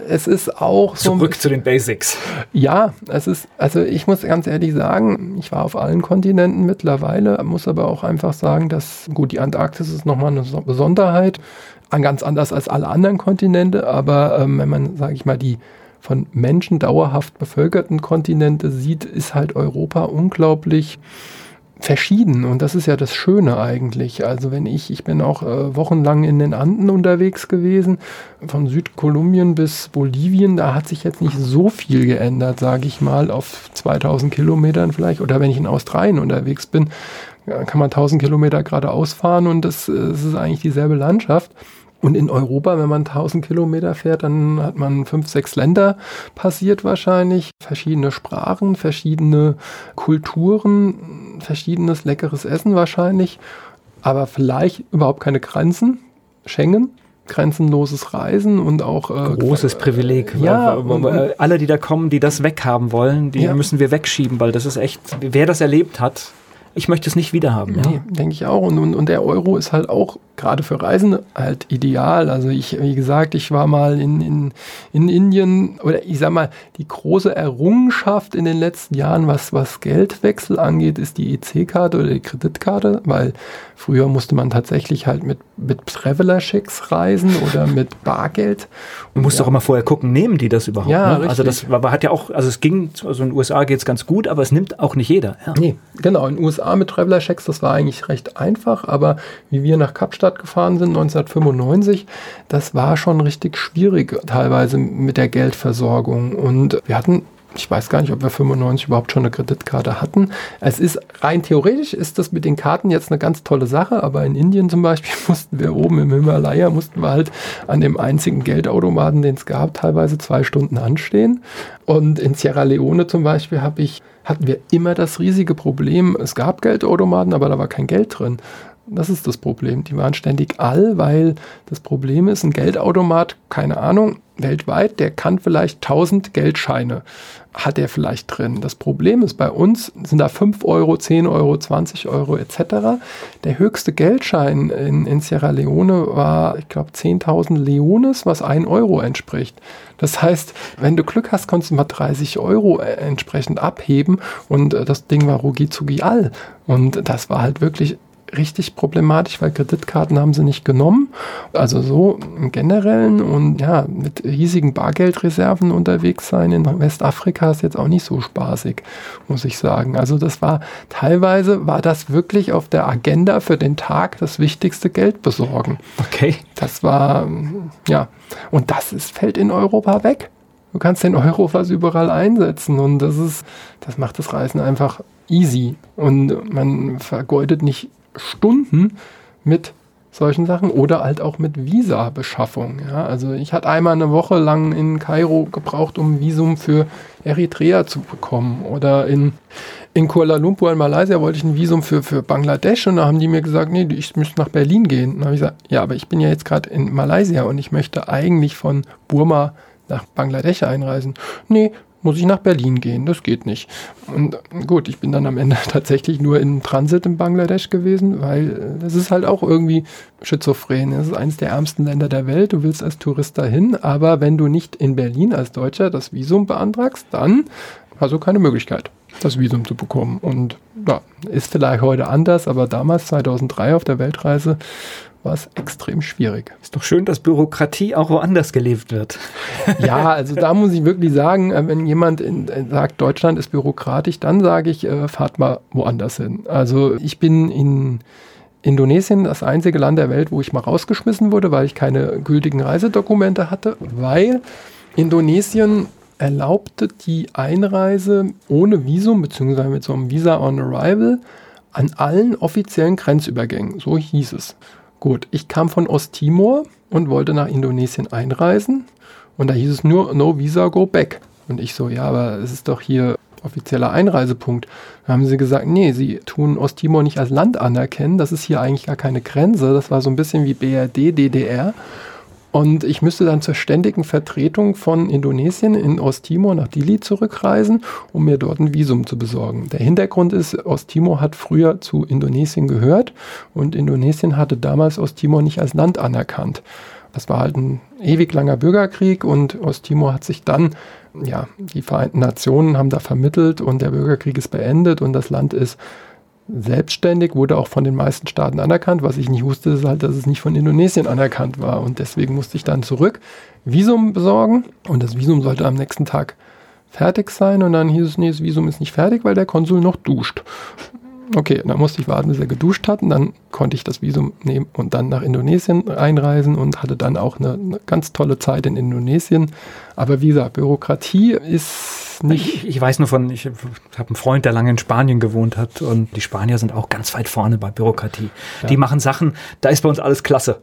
es ist auch so. Zurück zu den Basics. Ja, es ist, also ich muss ganz ehrlich sagen, ich war auf allen Kontinenten mittlerweile, muss aber auch einfach sagen, dass, gut, die Antarktis ist nochmal eine Besonderheit, ganz anders als alle anderen Kontinente, aber ähm, wenn man, sage ich mal, die von Menschen dauerhaft bevölkerten Kontinente sieht, ist halt Europa unglaublich verschieden und das ist ja das Schöne eigentlich. Also wenn ich, ich bin auch äh, wochenlang in den Anden unterwegs gewesen, von Südkolumbien bis Bolivien, da hat sich jetzt nicht so viel geändert, sage ich mal, auf 2000 Kilometern vielleicht. Oder wenn ich in Australien unterwegs bin, kann man 1000 Kilometer geradeaus fahren und das, das ist eigentlich dieselbe Landschaft. Und in Europa, wenn man 1000 Kilometer fährt, dann hat man fünf, sechs Länder passiert wahrscheinlich, verschiedene Sprachen, verschiedene Kulturen, verschiedenes leckeres Essen wahrscheinlich, aber vielleicht überhaupt keine Grenzen. Schengen, grenzenloses Reisen und auch äh, großes Privileg. Ja, alle, die da kommen, die das weghaben wollen, die ja. müssen wir wegschieben, weil das ist echt. Wer das erlebt hat, ich möchte es nicht wiederhaben. Nee, ja. denke ich auch. Und, und, und der Euro ist halt auch gerade für Reisende halt ideal. Also ich, wie gesagt, ich war mal in, in, in Indien oder ich sag mal, die große Errungenschaft in den letzten Jahren, was, was Geldwechsel angeht, ist die EC-Karte oder die Kreditkarte, weil früher musste man tatsächlich halt mit, mit Traveler-Schecks reisen oder mit Bargeld. Du musst ja. auch immer vorher gucken, nehmen die das überhaupt? Ja, ne? Also das war, hat ja auch, also es ging, also in den USA geht es ganz gut, aber es nimmt auch nicht jeder. Ja. Nee, genau, in den USA mit Traveler-Checks, das war eigentlich recht einfach, aber wie wir nach Kapstadt gefahren sind 1995, das war schon richtig schwierig teilweise mit der Geldversorgung. Und wir hatten ich weiß gar nicht, ob wir 95 überhaupt schon eine Kreditkarte hatten. Es ist rein theoretisch ist das mit den Karten jetzt eine ganz tolle Sache, aber in Indien zum Beispiel mussten wir oben im Himalaya mussten wir halt an dem einzigen Geldautomaten, den es gab, teilweise zwei Stunden anstehen. Und in Sierra Leone zum Beispiel habe ich hatten wir immer das riesige Problem, es gab Geldautomaten, aber da war kein Geld drin. Das ist das Problem. Die waren ständig all, weil das Problem ist, ein Geldautomat, keine Ahnung, weltweit, der kann vielleicht 1000 Geldscheine, hat er vielleicht drin. Das Problem ist, bei uns sind da 5 Euro, 10 Euro, 20 Euro etc. Der höchste Geldschein in, in Sierra Leone war, ich glaube, 10.000 Leones, was 1 Euro entspricht. Das heißt, wenn du Glück hast, kannst du mal 30 Euro äh, entsprechend abheben und äh, das Ding war rugi zugi all. Und das war halt wirklich richtig problematisch, weil Kreditkarten haben sie nicht genommen. Also so im Generellen und ja, mit riesigen Bargeldreserven unterwegs sein in Westafrika ist jetzt auch nicht so spaßig, muss ich sagen. Also das war teilweise war das wirklich auf der Agenda für den Tag das wichtigste Geld besorgen. Okay. Das war ja und das ist, fällt in Europa weg. Du kannst den Euro fast überall einsetzen und das ist, das macht das Reisen einfach easy und man vergeudet nicht Stunden mit solchen Sachen oder halt auch mit Visa-Beschaffung. Ja, also ich hatte einmal eine Woche lang in Kairo gebraucht, um ein Visum für Eritrea zu bekommen. Oder in, in Kuala Lumpur in Malaysia wollte ich ein Visum für, für Bangladesch und da haben die mir gesagt, nee, ich müsste nach Berlin gehen. Dann habe ich gesagt, ja, aber ich bin ja jetzt gerade in Malaysia und ich möchte eigentlich von Burma nach Bangladesch einreisen. Nee, muss ich nach Berlin gehen. Das geht nicht. Und gut, ich bin dann am Ende tatsächlich nur in Transit in Bangladesch gewesen, weil äh, das ist halt auch irgendwie schizophren. Das ist eines der ärmsten Länder der Welt. Du willst als Tourist dahin, aber wenn du nicht in Berlin als Deutscher das Visum beantragst, dann hast du keine Möglichkeit, das Visum zu bekommen. Und ja, ist vielleicht heute anders, aber damals, 2003 auf der Weltreise, war es extrem schwierig. Ist doch schön, dass Bürokratie auch woanders gelebt wird. ja, also da muss ich wirklich sagen, äh, wenn jemand in, äh, sagt, Deutschland ist bürokratisch, dann sage ich, äh, fahrt mal woanders hin. Also ich bin in Indonesien das einzige Land der Welt, wo ich mal rausgeschmissen wurde, weil ich keine gültigen Reisedokumente hatte, weil Indonesien erlaubte die Einreise ohne Visum, beziehungsweise mit so einem Visa on Arrival, an allen offiziellen Grenzübergängen. So hieß es. Gut, ich kam von Osttimor und wollte nach Indonesien einreisen und da hieß es nur No Visa, go back. Und ich so, ja, aber es ist doch hier offizieller Einreisepunkt. Da haben sie gesagt, nee, sie tun Osttimor nicht als Land anerkennen, das ist hier eigentlich gar keine Grenze. Das war so ein bisschen wie BRD, DDR. Und ich müsste dann zur ständigen Vertretung von Indonesien in Osttimor nach Dili zurückreisen, um mir dort ein Visum zu besorgen. Der Hintergrund ist, Osttimor hat früher zu Indonesien gehört und Indonesien hatte damals Osttimor nicht als Land anerkannt. Das war halt ein ewig langer Bürgerkrieg und Osttimor hat sich dann, ja, die Vereinten Nationen haben da vermittelt und der Bürgerkrieg ist beendet und das Land ist selbstständig, wurde auch von den meisten Staaten anerkannt. Was ich nicht wusste, ist halt, dass es nicht von Indonesien anerkannt war. Und deswegen musste ich dann zurück Visum besorgen. Und das Visum sollte am nächsten Tag fertig sein. Und dann hieß es, nee, das Visum ist nicht fertig, weil der Konsul noch duscht. Okay, dann musste ich warten, bis er geduscht hat. Und dann konnte ich das Visum nehmen und dann nach Indonesien einreisen und hatte dann auch eine, eine ganz tolle Zeit in Indonesien. Aber wie gesagt, Bürokratie ist nicht. Ich, ich weiß nur von, ich habe einen Freund, der lange in Spanien gewohnt hat und die Spanier sind auch ganz weit vorne bei Bürokratie. Ja. Die machen Sachen, da ist bei uns alles klasse.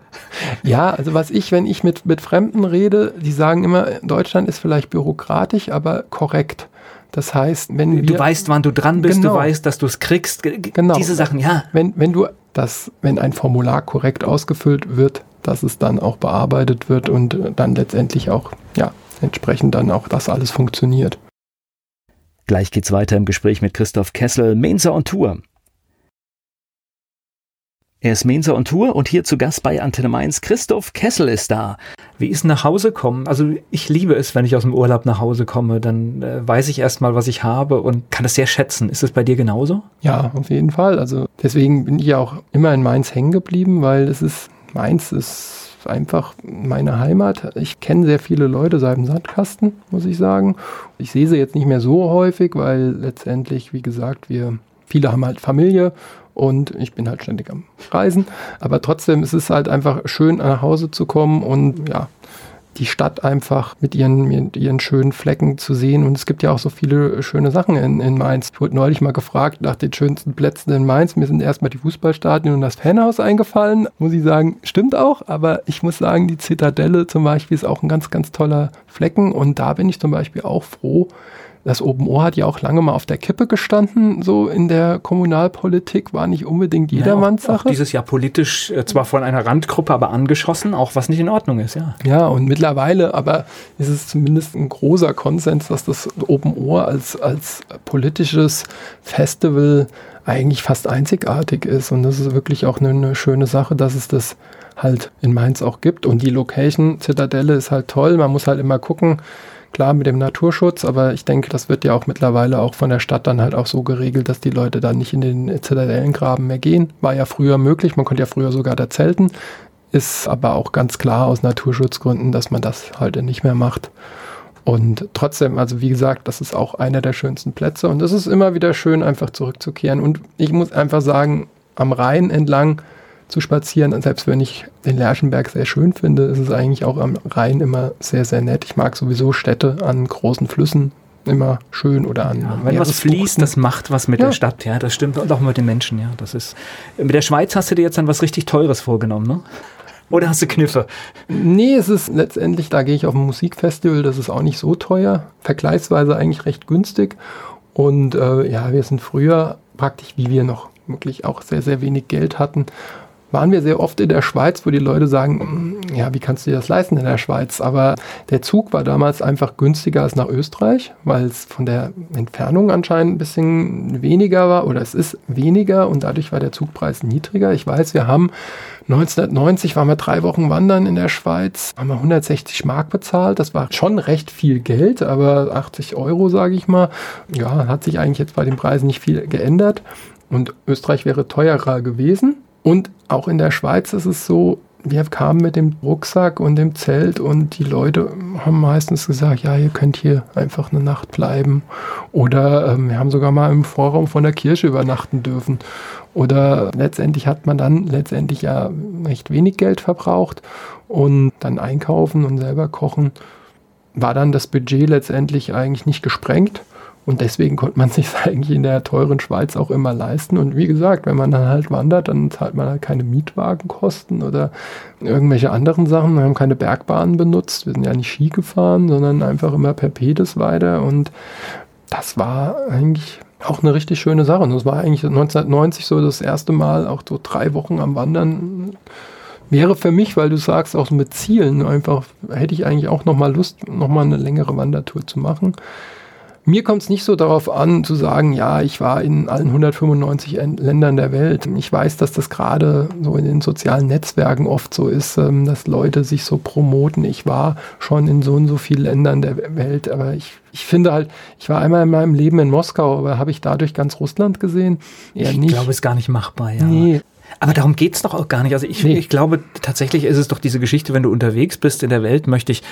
Ja, also was ich, wenn ich mit, mit Fremden rede, die sagen immer, Deutschland ist vielleicht bürokratisch, aber korrekt. Das heißt, wenn wir, du weißt, wann du dran bist, genau, du weißt, dass du es kriegst, genau, diese Sachen, ja. Wenn, wenn du das, wenn ein Formular korrekt ausgefüllt wird, dass es dann auch bearbeitet wird und dann letztendlich auch, ja, entsprechend dann auch das alles funktioniert. Gleich geht's weiter im Gespräch mit Christoph Kessel, Mainzer on Tour. Er ist Mainzer und Tour und hier zu Gast bei Antenne Mainz. Christoph Kessel ist da. Wie ist nach Hause kommen? Also ich liebe es, wenn ich aus dem Urlaub nach Hause komme, dann äh, weiß ich erstmal, was ich habe und kann es sehr schätzen. Ist es bei dir genauso? Ja, auf jeden Fall. Also deswegen bin ich ja auch immer in Mainz hängen geblieben, weil es ist, Mainz ist einfach meine Heimat. Ich kenne sehr viele Leute seit dem Sandkasten, muss ich sagen. Ich sehe sie jetzt nicht mehr so häufig, weil letztendlich, wie gesagt, wir viele haben halt Familie und ich bin halt ständig am Reisen. Aber trotzdem ist es halt einfach schön, nach Hause zu kommen und ja, die Stadt einfach mit ihren, mit ihren schönen Flecken zu sehen. Und es gibt ja auch so viele schöne Sachen in, in Mainz. Ich wurde neulich mal gefragt nach den schönsten Plätzen in Mainz. Mir sind erstmal die Fußballstadien und das Fanhaus eingefallen. Muss ich sagen, stimmt auch. Aber ich muss sagen, die Zitadelle zum Beispiel ist auch ein ganz, ganz toller Flecken. Und da bin ich zum Beispiel auch froh, das Open Ohr hat ja auch lange mal auf der Kippe gestanden, so in der Kommunalpolitik, war nicht unbedingt jedermanns Sache. Ja, dieses Jahr politisch äh, zwar von einer Randgruppe, aber angeschossen, auch was nicht in Ordnung ist, ja. Ja, und mittlerweile aber ist es zumindest ein großer Konsens, dass das Open Ohr als, als politisches Festival eigentlich fast einzigartig ist. Und das ist wirklich auch eine, eine schöne Sache, dass es das halt in Mainz auch gibt. Und die Location Zitadelle ist halt toll. Man muss halt immer gucken, klar mit dem Naturschutz, aber ich denke, das wird ja auch mittlerweile auch von der Stadt dann halt auch so geregelt, dass die Leute dann nicht in den Zitadellengraben mehr gehen. War ja früher möglich, man konnte ja früher sogar da zelten, ist aber auch ganz klar aus Naturschutzgründen, dass man das halt nicht mehr macht. Und trotzdem, also wie gesagt, das ist auch einer der schönsten Plätze und es ist immer wieder schön, einfach zurückzukehren. Und ich muss einfach sagen, am Rhein entlang zu spazieren. Und selbst wenn ich den Lerchenberg sehr schön finde, ist es eigentlich auch am Rhein immer sehr, sehr nett. Ich mag sowieso Städte an großen Flüssen immer schön oder an. Ja, wenn was fließt, das macht was mit ja. der Stadt, ja, das stimmt. Und auch mit den Menschen, ja. Das ist. Mit der Schweiz hast du dir jetzt dann was richtig Teures vorgenommen, ne? Oder hast du Kniffe? Nee, es ist letztendlich, da gehe ich auf ein Musikfestival, das ist auch nicht so teuer, vergleichsweise eigentlich recht günstig. Und äh, ja, wir sind früher praktisch, wie wir noch wirklich auch sehr, sehr wenig Geld hatten, waren wir sehr oft in der Schweiz, wo die Leute sagen, hm, ja, wie kannst du dir das leisten in der Schweiz? Aber der Zug war damals einfach günstiger als nach Österreich, weil es von der Entfernung anscheinend ein bisschen weniger war oder es ist weniger und dadurch war der Zugpreis niedriger. Ich weiß, wir haben 1990 waren wir drei Wochen wandern in der Schweiz, haben wir 160 Mark bezahlt. Das war schon recht viel Geld, aber 80 Euro, sage ich mal. Ja, hat sich eigentlich jetzt bei den Preisen nicht viel geändert. Und Österreich wäre teurer gewesen. Und auch in der Schweiz ist es so, wir kamen mit dem Rucksack und dem Zelt und die Leute haben meistens gesagt, ja, ihr könnt hier einfach eine Nacht bleiben. Oder ähm, wir haben sogar mal im Vorraum von der Kirche übernachten dürfen. Oder letztendlich hat man dann letztendlich ja recht wenig Geld verbraucht und dann einkaufen und selber kochen war dann das Budget letztendlich eigentlich nicht gesprengt. Und deswegen konnte man sich eigentlich in der teuren Schweiz auch immer leisten. Und wie gesagt, wenn man dann halt wandert, dann zahlt man halt keine Mietwagenkosten oder irgendwelche anderen Sachen. Wir haben keine Bergbahnen benutzt. Wir sind ja nicht Ski gefahren, sondern einfach immer per Pedis weiter. Und das war eigentlich auch eine richtig schöne Sache. Und das war eigentlich 1990 so das erste Mal, auch so drei Wochen am Wandern. Wäre für mich, weil du sagst, auch mit Zielen, einfach hätte ich eigentlich auch nochmal Lust, nochmal eine längere Wandertour zu machen. Mir kommt es nicht so darauf an, zu sagen, ja, ich war in allen 195 Ländern der Welt. Ich weiß, dass das gerade so in den sozialen Netzwerken oft so ist, ähm, dass Leute sich so promoten. Ich war schon in so und so vielen Ländern der Welt, aber ich, ich finde halt, ich war einmal in meinem Leben in Moskau, aber habe ich dadurch ganz Russland gesehen? Eher ich glaube, es ist gar nicht machbar, ja. Nee. Aber darum geht es doch auch gar nicht. Also ich, nee. ich glaube, tatsächlich ist es doch diese Geschichte, wenn du unterwegs bist in der Welt, möchte ich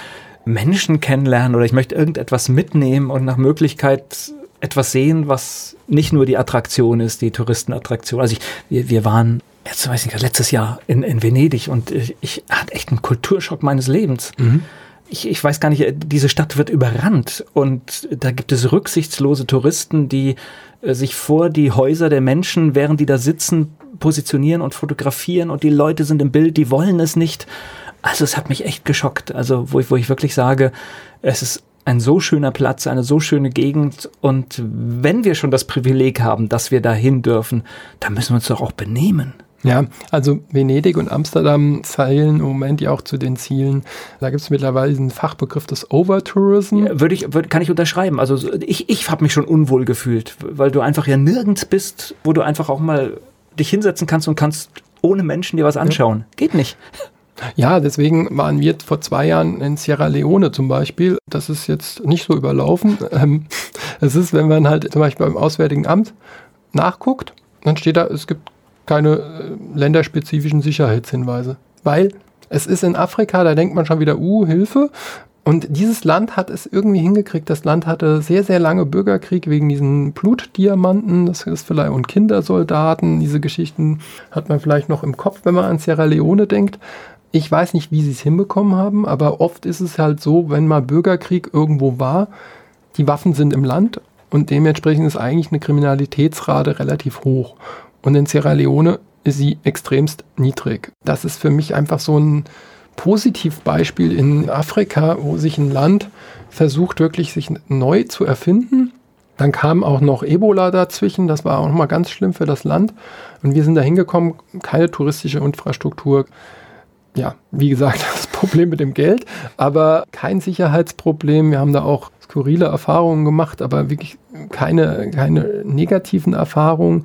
Menschen kennenlernen oder ich möchte irgendetwas mitnehmen und nach Möglichkeit etwas sehen, was nicht nur die Attraktion ist, die Touristenattraktion. Also ich, wir, wir waren jetzt weiß ich nicht, letztes Jahr in, in Venedig und ich, ich hatte echt einen Kulturschock meines Lebens. Mhm. Ich, ich weiß gar nicht, diese Stadt wird überrannt und da gibt es rücksichtslose Touristen, die äh, sich vor die Häuser der Menschen, während die da sitzen, positionieren und fotografieren und die Leute sind im Bild, die wollen es nicht. Also es hat mich echt geschockt. Also wo ich, wo ich wirklich sage, es ist ein so schöner Platz, eine so schöne Gegend. Und wenn wir schon das Privileg haben, dass wir dahin dürfen, dann müssen wir uns doch auch benehmen. Ja, also Venedig und Amsterdam zählen im Moment ja auch zu den Zielen. Da gibt es mittlerweile diesen Fachbegriff des Overtourism. Ja, würde ich, würd, kann ich unterschreiben. Also ich, ich habe mich schon unwohl gefühlt, weil du einfach ja nirgends bist, wo du einfach auch mal dich hinsetzen kannst und kannst ohne Menschen dir was anschauen. Ja. Geht nicht. Ja, deswegen waren wir vor zwei Jahren in Sierra Leone zum Beispiel. Das ist jetzt nicht so überlaufen. Ähm, es ist, wenn man halt zum Beispiel beim Auswärtigen Amt nachguckt, dann steht da, es gibt keine äh, länderspezifischen Sicherheitshinweise. Weil es ist in Afrika, da denkt man schon wieder, uh, Hilfe. Und dieses Land hat es irgendwie hingekriegt. Das Land hatte sehr, sehr lange Bürgerkrieg wegen diesen Blutdiamanten. Das ist vielleicht und Kindersoldaten. Diese Geschichten hat man vielleicht noch im Kopf, wenn man an Sierra Leone denkt. Ich weiß nicht, wie sie es hinbekommen haben, aber oft ist es halt so, wenn mal Bürgerkrieg irgendwo war, die Waffen sind im Land und dementsprechend ist eigentlich eine Kriminalitätsrate relativ hoch. Und in Sierra Leone ist sie extremst niedrig. Das ist für mich einfach so ein Positivbeispiel in Afrika, wo sich ein Land versucht wirklich sich neu zu erfinden. Dann kam auch noch Ebola dazwischen, das war auch nochmal ganz schlimm für das Land. Und wir sind da hingekommen, keine touristische Infrastruktur, ja, wie gesagt, das Problem mit dem Geld, aber kein Sicherheitsproblem. Wir haben da auch skurrile Erfahrungen gemacht, aber wirklich keine, keine negativen Erfahrungen.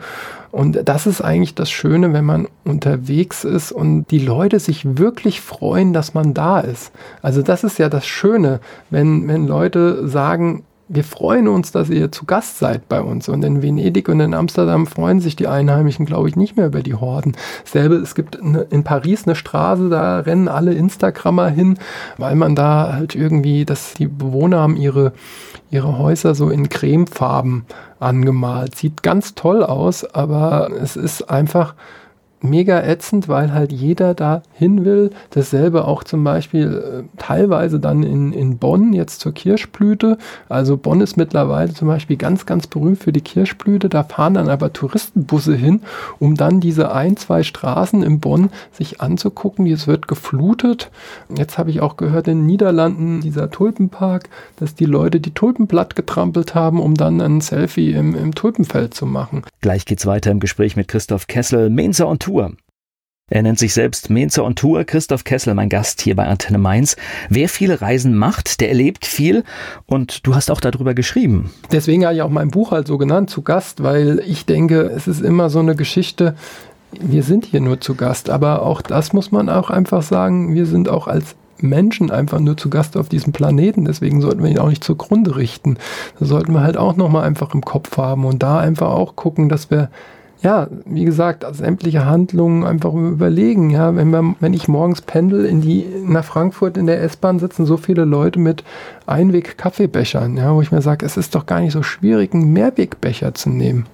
Und das ist eigentlich das Schöne, wenn man unterwegs ist und die Leute sich wirklich freuen, dass man da ist. Also das ist ja das Schöne, wenn, wenn Leute sagen, wir freuen uns, dass ihr zu Gast seid bei uns. Und in Venedig und in Amsterdam freuen sich die Einheimischen, glaube ich, nicht mehr über die Horden. Selbe, es gibt eine, in Paris eine Straße, da rennen alle Instagrammer hin, weil man da halt irgendwie, dass die Bewohner haben ihre, ihre Häuser so in Cremefarben angemalt. Sieht ganz toll aus, aber es ist einfach mega ätzend, weil halt jeder da hin will. Dasselbe auch zum Beispiel äh, teilweise dann in, in Bonn jetzt zur Kirschblüte. Also Bonn ist mittlerweile zum Beispiel ganz, ganz berühmt für die Kirschblüte. Da fahren dann aber Touristenbusse hin, um dann diese ein, zwei Straßen in Bonn sich anzugucken. Es wird geflutet. Jetzt habe ich auch gehört in den Niederlanden, dieser Tulpenpark, dass die Leute die Tulpen platt getrampelt haben, um dann ein Selfie im, im Tulpenfeld zu machen. Gleich geht's weiter im Gespräch mit Christoph Kessel, Mainzer und Tour. Er nennt sich selbst Mainzer on Tour. Christoph Kessel, mein Gast hier bei Antenne Mainz. Wer viele Reisen macht, der erlebt viel und du hast auch darüber geschrieben. Deswegen habe ich auch mein Buch halt so genannt, zu Gast, weil ich denke, es ist immer so eine Geschichte, wir sind hier nur zu Gast, aber auch das muss man auch einfach sagen, wir sind auch als Menschen einfach nur zu Gast auf diesem Planeten. Deswegen sollten wir ihn auch nicht zugrunde richten. Das sollten wir halt auch nochmal einfach im Kopf haben und da einfach auch gucken, dass wir ja, wie gesagt, sämtliche Handlungen einfach überlegen. Ja, wenn, wir, wenn ich morgens pendel in die, nach Frankfurt in der S-Bahn sitzen so viele Leute mit Einweg-Kaffeebechern, ja, wo ich mir sage, es ist doch gar nicht so schwierig, einen Mehrwegbecher zu nehmen.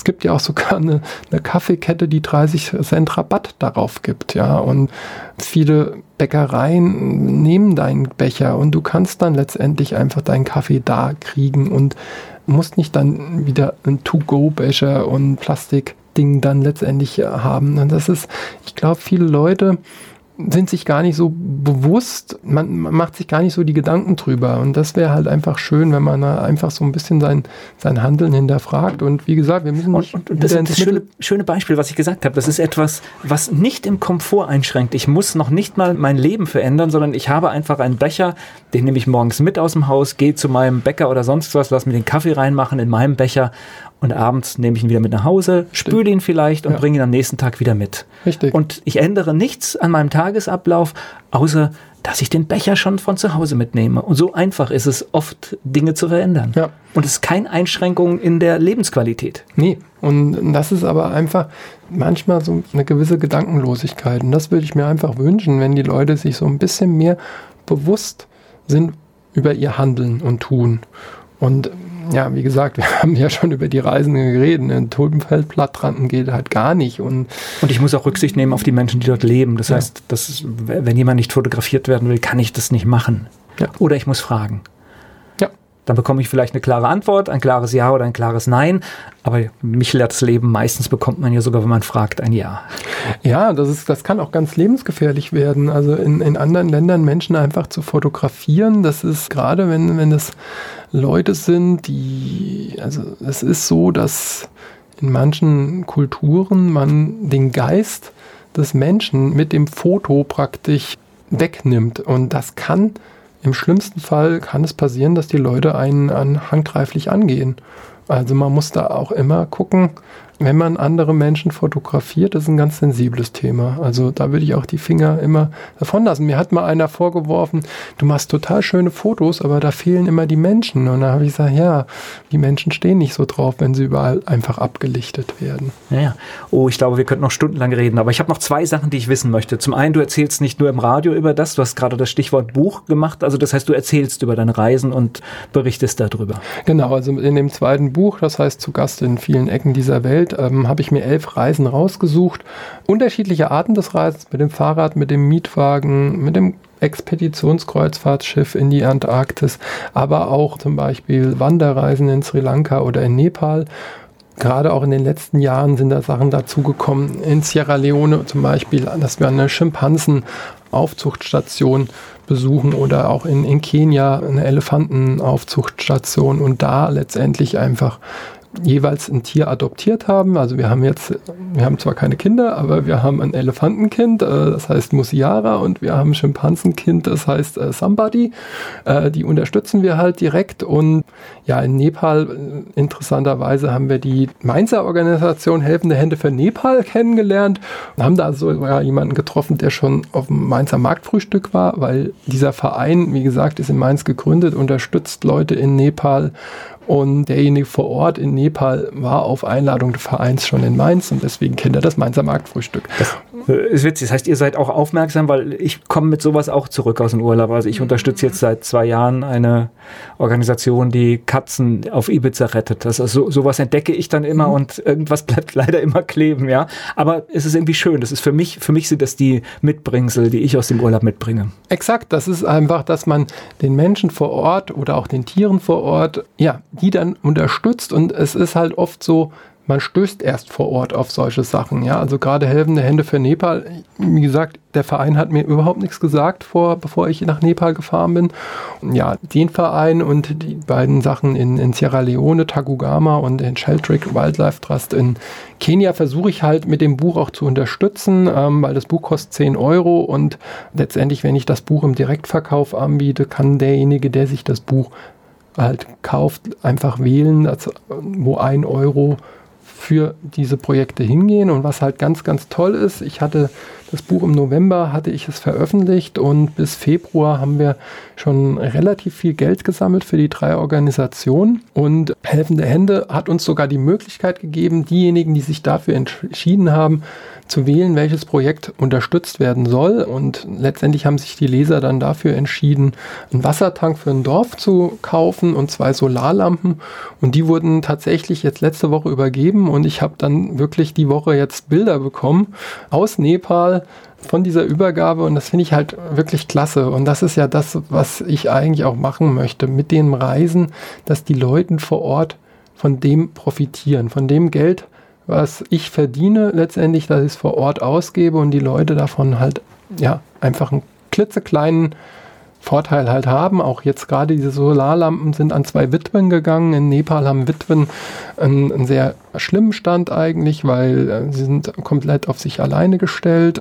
Es gibt ja auch sogar eine, eine Kaffeekette, die 30 Cent Rabatt darauf gibt, ja. Und viele Bäckereien nehmen deinen Becher und du kannst dann letztendlich einfach deinen Kaffee da kriegen und musst nicht dann wieder ein To-Go-Becher und Plastikding dann letztendlich haben. Und das ist, ich glaube, viele Leute sind sich gar nicht so bewusst, man, man, macht sich gar nicht so die Gedanken drüber. Und das wäre halt einfach schön, wenn man einfach so ein bisschen sein, sein Handeln hinterfragt. Und wie gesagt, wir müssen nicht. Und, und das ist das schöne, schöne Beispiel, was ich gesagt habe. Das ist etwas, was nicht im Komfort einschränkt. Ich muss noch nicht mal mein Leben verändern, sondern ich habe einfach einen Becher, den nehme ich morgens mit aus dem Haus, gehe zu meinem Bäcker oder sonst was, lass mir den Kaffee reinmachen in meinem Becher und abends nehme ich ihn wieder mit nach Hause, spüle ihn vielleicht und ja. bringe ihn am nächsten Tag wieder mit. Richtig. Und ich ändere nichts an meinem Tagesablauf, außer dass ich den Becher schon von zu Hause mitnehme. Und so einfach ist es oft, Dinge zu verändern. Ja. Und es ist keine Einschränkung in der Lebensqualität. Nee. Und das ist aber einfach manchmal so eine gewisse Gedankenlosigkeit. Und das würde ich mir einfach wünschen, wenn die Leute sich so ein bisschen mehr bewusst sind über ihr Handeln und Tun. Und ja, wie gesagt, wir haben ja schon über die Reisenden geredet. Ein Tulpenfeldblattranden geht halt gar nicht. Und, und ich muss auch Rücksicht nehmen auf die Menschen, die dort leben. Das ja. heißt, das, wenn jemand nicht fotografiert werden will, kann ich das nicht machen. Ja. Oder ich muss fragen. Dann bekomme ich vielleicht eine klare Antwort, ein klares Ja oder ein klares Nein. Aber mich lehrt das Leben, meistens bekommt man ja sogar, wenn man fragt, ein Ja. Ja, das, ist, das kann auch ganz lebensgefährlich werden. Also in, in anderen Ländern Menschen einfach zu fotografieren, das ist gerade, wenn, wenn das Leute sind, die, also es ist so, dass in manchen Kulturen man den Geist des Menschen mit dem Foto praktisch wegnimmt. Und das kann im schlimmsten Fall kann es passieren, dass die Leute einen an handgreiflich angehen. Also man muss da auch immer gucken, wenn man andere Menschen fotografiert, das ist ein ganz sensibles Thema. Also da würde ich auch die Finger immer davon lassen. Mir hat mal einer vorgeworfen, du machst total schöne Fotos, aber da fehlen immer die Menschen. Und da habe ich gesagt, ja, die Menschen stehen nicht so drauf, wenn sie überall einfach abgelichtet werden. Ja, oh, ich glaube, wir könnten noch stundenlang reden, aber ich habe noch zwei Sachen, die ich wissen möchte. Zum einen, du erzählst nicht nur im Radio über das, du hast gerade das Stichwort Buch gemacht, also das heißt, du erzählst über deine Reisen und berichtest darüber. Genau, also in dem zweiten Buch, das heißt zu Gast in vielen Ecken dieser Welt, ähm, habe ich mir elf Reisen rausgesucht. Unterschiedliche Arten des Reisens mit dem Fahrrad, mit dem Mietwagen, mit dem Expeditionskreuzfahrtschiff in die Antarktis, aber auch zum Beispiel Wanderreisen in Sri Lanka oder in Nepal. Gerade auch in den letzten Jahren sind da Sachen dazugekommen. In Sierra Leone zum Beispiel, dass wir eine Schimpansenaufzuchtstation besuchen oder auch in, in Kenia eine Elefantenaufzuchtstation und da letztendlich einfach jeweils ein Tier adoptiert haben. Also wir haben jetzt, wir haben zwar keine Kinder, aber wir haben ein Elefantenkind, äh, das heißt Musiara, und wir haben ein Schimpansenkind, das heißt äh, Somebody. Äh, die unterstützen wir halt direkt. Und ja, in Nepal, äh, interessanterweise, haben wir die Mainzer Organisation Helfende Hände für Nepal kennengelernt und haben da so ja, jemanden getroffen, der schon auf dem Mainzer Marktfrühstück war, weil dieser Verein, wie gesagt, ist in Mainz gegründet, unterstützt Leute in Nepal und derjenige vor Ort in Nepal war auf Einladung des Vereins schon in Mainz und deswegen kennt er das Mainzer Marktfrühstück. Das ist witzig. Das heißt, ihr seid auch aufmerksam, weil ich komme mit sowas auch zurück aus dem Urlaub. Also ich mhm. unterstütze jetzt seit zwei Jahren eine Organisation, die Katzen auf Ibiza rettet. Das ist so, sowas entdecke ich dann immer mhm. und irgendwas bleibt leider immer kleben, ja. Aber es ist irgendwie schön. Das ist für mich, für mich sind das die Mitbringsel, die ich aus dem Urlaub mitbringe. Exakt. Das ist einfach, dass man den Menschen vor Ort oder auch den Tieren vor Ort, ja, die dann unterstützt und es ist halt oft so, man stößt erst vor Ort auf solche Sachen. Ja, also gerade helfende Hände für Nepal. Wie gesagt, der Verein hat mir überhaupt nichts gesagt, vor, bevor ich nach Nepal gefahren bin. Ja, den Verein und die beiden Sachen in, in Sierra Leone, Tagugama und den Sheltrick Wildlife Trust in Kenia versuche ich halt mit dem Buch auch zu unterstützen, ähm, weil das Buch kostet 10 Euro und letztendlich, wenn ich das Buch im Direktverkauf anbiete, kann derjenige, der sich das Buch halt kauft, einfach wählen, also, wo ein Euro für diese Projekte hingehen. Und was halt ganz, ganz toll ist, ich hatte das Buch im November, hatte ich es veröffentlicht und bis Februar haben wir schon relativ viel Geld gesammelt für die drei Organisationen. Und Helfende Hände hat uns sogar die Möglichkeit gegeben, diejenigen, die sich dafür entschieden haben, zu wählen, welches Projekt unterstützt werden soll. Und letztendlich haben sich die Leser dann dafür entschieden, einen Wassertank für ein Dorf zu kaufen und zwei Solarlampen. Und die wurden tatsächlich jetzt letzte Woche übergeben und ich habe dann wirklich die Woche jetzt Bilder bekommen aus Nepal von dieser Übergabe und das finde ich halt wirklich klasse. Und das ist ja das, was ich eigentlich auch machen möchte mit den Reisen, dass die Leute vor Ort von dem profitieren, von dem Geld, was ich verdiene letztendlich, dass ich es vor Ort ausgebe und die Leute davon halt ja einfach einen klitzekleinen Vorteil halt haben. Auch jetzt gerade diese Solarlampen sind an zwei Witwen gegangen. In Nepal haben Witwen einen, einen sehr schlimmen Stand eigentlich, weil äh, sie sind komplett auf sich alleine gestellt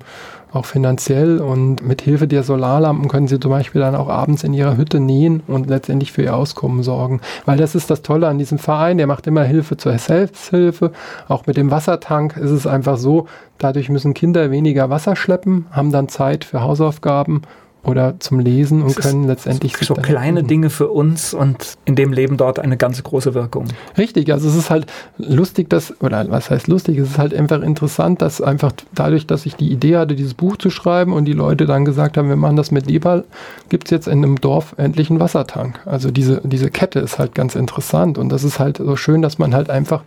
auch finanziell. Und mit Hilfe der Solarlampen können sie zum Beispiel dann auch abends in ihrer Hütte nähen und letztendlich für ihr Auskommen sorgen. Weil das ist das Tolle an diesem Verein, der macht immer Hilfe zur Selbsthilfe. Auch mit dem Wassertank ist es einfach so, dadurch müssen Kinder weniger Wasser schleppen, haben dann Zeit für Hausaufgaben oder zum Lesen und können letztendlich so, so kleine Dinge für uns und in dem Leben dort eine ganz große Wirkung. Richtig, also es ist halt lustig, dass, oder was heißt lustig, es ist halt einfach interessant, dass einfach dadurch, dass ich die Idee hatte, dieses Buch zu schreiben und die Leute dann gesagt haben, wir machen das mit Nepal, gibt es jetzt in einem Dorf endlich einen Wassertank. Also diese, diese Kette ist halt ganz interessant und das ist halt so schön, dass man halt einfach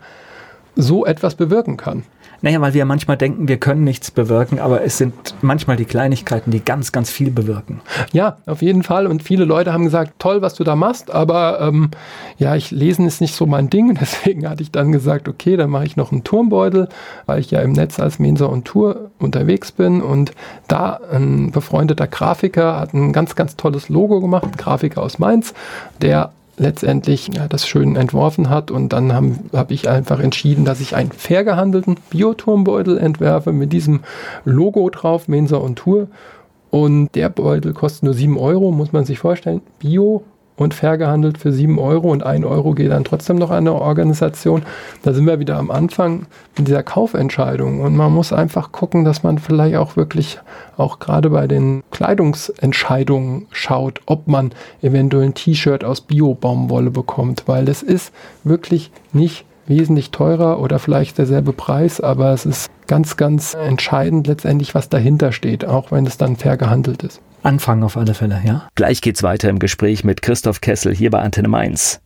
so etwas bewirken kann. Naja, weil wir manchmal denken, wir können nichts bewirken, aber es sind manchmal die Kleinigkeiten, die ganz, ganz viel bewirken. Ja, auf jeden Fall. Und viele Leute haben gesagt, toll, was du da machst, aber ähm, ja, ich lesen ist nicht so mein Ding. Deswegen hatte ich dann gesagt, okay, dann mache ich noch einen Turmbeutel, weil ich ja im Netz als Mensa und Tour unterwegs bin. Und da ein befreundeter Grafiker hat ein ganz, ganz tolles Logo gemacht, ein Grafiker aus Mainz, der letztendlich ja, das schön entworfen hat. Und dann habe hab ich einfach entschieden, dass ich einen fair gehandelten Bioturmbeutel entwerfe mit diesem Logo drauf, Mensa und Tour. Und der Beutel kostet nur 7 Euro, muss man sich vorstellen. Bio und fair gehandelt für 7 Euro und 1 Euro geht dann trotzdem noch an eine Organisation. Da sind wir wieder am Anfang mit dieser Kaufentscheidung und man muss einfach gucken, dass man vielleicht auch wirklich auch gerade bei den Kleidungsentscheidungen schaut, ob man eventuell ein T-Shirt aus Bio-Baumwolle bekommt, weil das ist wirklich nicht wesentlich teurer oder vielleicht derselbe Preis, aber es ist ganz, ganz entscheidend letztendlich, was dahinter steht, auch wenn es dann fair gehandelt ist. Anfangen auf alle Fälle, ja. Gleich geht's weiter im Gespräch mit Christoph Kessel hier bei Antenne Mainz.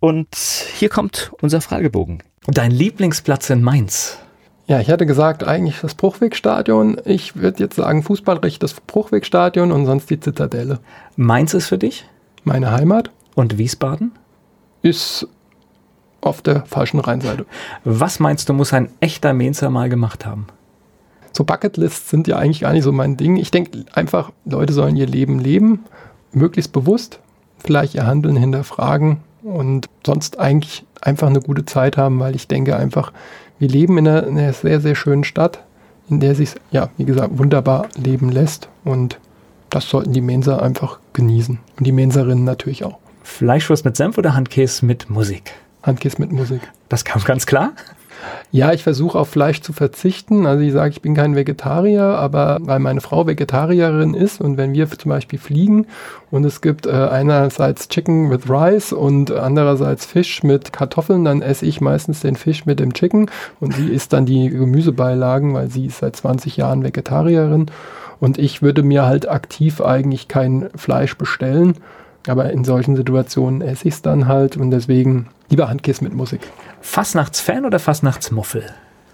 Und hier kommt unser Fragebogen. Dein Lieblingsplatz in Mainz? Ja, ich hatte gesagt, eigentlich das Bruchwegstadion. Ich würde jetzt sagen, Fußballrecht das Bruchwegstadion und sonst die Zitadelle. Mainz ist für dich? Meine Heimat. Und Wiesbaden? Ist auf der falschen Rheinseite. Was meinst du, muss ein echter Mainzer mal gemacht haben? So Bucketlists sind ja eigentlich gar nicht so mein Ding. Ich denke einfach, Leute sollen ihr Leben leben, möglichst bewusst, vielleicht ihr Handeln hinterfragen und sonst eigentlich einfach eine gute Zeit haben, weil ich denke einfach, wir leben in einer, in einer sehr, sehr schönen Stadt, in der sich, ja, wie gesagt, wunderbar leben lässt und das sollten die Mensa einfach genießen und die Menserinnen natürlich auch. Fleischwurst mit Senf oder Handkäse mit Musik? Handkäse mit Musik. Das kam ganz klar. Ja, ich versuche auf Fleisch zu verzichten. Also ich sage, ich bin kein Vegetarier, aber weil meine Frau Vegetarierin ist und wenn wir zum Beispiel fliegen und es gibt äh, einerseits Chicken with Rice und andererseits Fisch mit Kartoffeln, dann esse ich meistens den Fisch mit dem Chicken und sie isst dann die Gemüsebeilagen, weil sie ist seit 20 Jahren Vegetarierin und ich würde mir halt aktiv eigentlich kein Fleisch bestellen. Aber in solchen Situationen esse ich es dann halt und deswegen lieber Handkiss mit Musik. Fastnachtsfan oder Fastnachtsmuffel?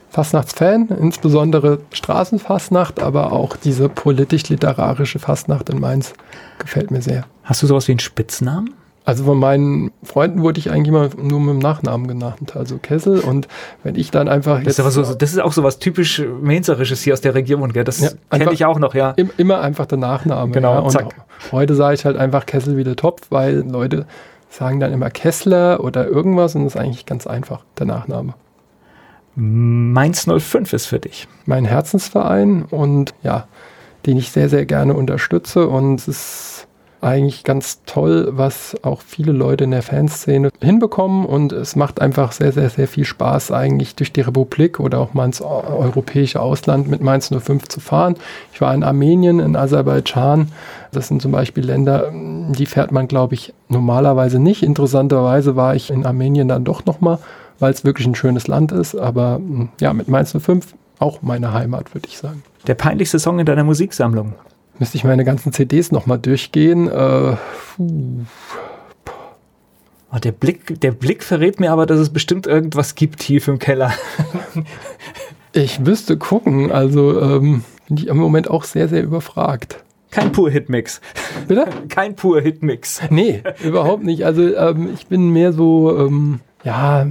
Fastnachtsfan, insbesondere Straßenfastnacht, aber auch diese politisch-literarische Fastnacht in Mainz gefällt mir sehr. Hast du sowas wie einen Spitznamen? Also von meinen Freunden wurde ich eigentlich immer nur mit dem Nachnamen genannt, also Kessel. Und wenn ich dann einfach. Das ist, so, das ist auch so was typisch Mainzerisches hier aus der Region, gell? Das ja, kenne ich auch noch, ja. Immer einfach der Nachname. Genau, ja. Und zack. heute sage ich halt einfach Kessel wie der Topf, weil Leute sagen dann immer Kessler oder irgendwas und das ist eigentlich ganz einfach, der Nachname. Mainz 05 ist für dich. Mein Herzensverein und ja, den ich sehr, sehr gerne unterstütze und es ist eigentlich ganz toll, was auch viele Leute in der Fanszene hinbekommen und es macht einfach sehr, sehr, sehr viel Spaß eigentlich durch die Republik oder auch mal ins europäische Ausland mit Mainz 05 zu fahren. Ich war in Armenien, in Aserbaidschan. Das sind zum Beispiel Länder, die fährt man, glaube ich, normalerweise nicht. Interessanterweise war ich in Armenien dann doch nochmal, weil es wirklich ein schönes Land ist. Aber ja, mit Mainz 05 auch meine Heimat, würde ich sagen. Der peinlichste Song in deiner Musiksammlung? Müsste ich meine ganzen CDs nochmal durchgehen. Äh, oh, der, Blick, der Blick verrät mir aber, dass es bestimmt irgendwas gibt tief im Keller. ich müsste gucken. Also ähm, bin ich im Moment auch sehr, sehr überfragt. Kein pur Hitmix. Bitte? Kein pur Hitmix. Nee, überhaupt nicht. Also ähm, ich bin mehr so, ähm, ja,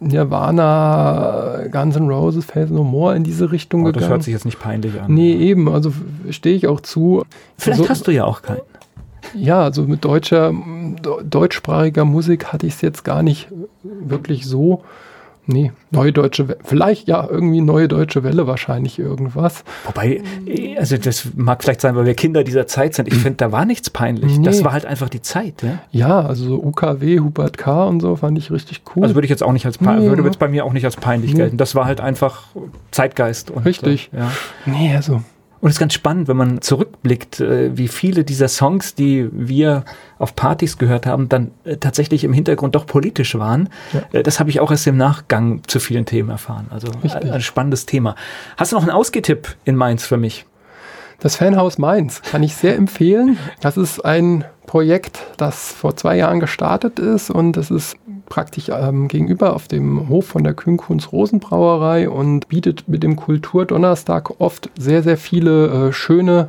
Nirvana, Guns N' Roses, Faith No More in diese Richtung oh, gegangen. Das hört sich jetzt nicht peinlich an. Nee, eben, also stehe ich auch zu. Vielleicht also, hast du ja auch keinen. Ja, also mit deutscher, deutschsprachiger Musik hatte ich es jetzt gar nicht wirklich so. Nee, neue deutsche Welle. Vielleicht ja, irgendwie neue deutsche Welle wahrscheinlich irgendwas. Wobei, also das mag vielleicht sein, weil wir Kinder dieser Zeit sind. Ich hm. finde, da war nichts peinlich. Nee. Das war halt einfach die Zeit, ja. Ja, also so UKW, Hubert K. und so fand ich richtig cool. Also würde ich jetzt auch nicht als nee. würde jetzt bei mir auch nicht als peinlich nee. gelten. Das war halt einfach Zeitgeist. Und, richtig. Äh, ja. Nee, also und es ist ganz spannend, wenn man zurückblickt, äh, wie viele dieser Songs, die wir auf Partys gehört haben, dann äh, tatsächlich im Hintergrund doch politisch waren. Ja. Äh, das habe ich auch erst im Nachgang zu vielen Themen erfahren. Also Richtig. ein spannendes Thema. Hast du noch einen Ausgetipp in Mainz für mich? Das Fanhaus Mainz kann ich sehr empfehlen. Das ist ein Projekt, das vor zwei Jahren gestartet ist und es ist praktisch ähm, gegenüber auf dem Hof von der Kühnkunst Rosenbrauerei und bietet mit dem Kulturdonnerstag oft sehr, sehr viele äh, schöne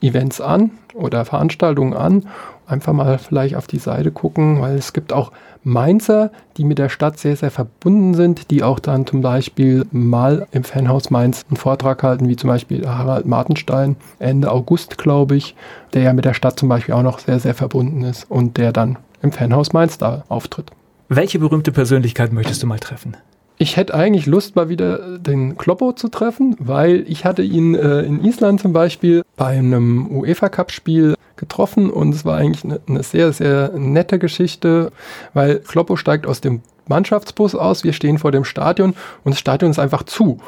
Events an oder Veranstaltungen an. Einfach mal vielleicht auf die Seite gucken, weil es gibt auch Mainzer, die mit der Stadt sehr, sehr verbunden sind, die auch dann zum Beispiel mal im Fanhaus Mainz einen Vortrag halten, wie zum Beispiel Harald Martenstein, Ende August, glaube ich, der ja mit der Stadt zum Beispiel auch noch sehr, sehr verbunden ist und der dann im Fanhaus Mainz da auftritt. Welche berühmte Persönlichkeit möchtest du mal treffen? Ich hätte eigentlich Lust, mal wieder den Kloppo zu treffen, weil ich hatte ihn äh, in Island zum Beispiel bei einem UEFA-Cup-Spiel getroffen und es war eigentlich eine, eine sehr, sehr nette Geschichte, weil Kloppo steigt aus dem Mannschaftsbus aus, wir stehen vor dem Stadion und das Stadion ist einfach zu.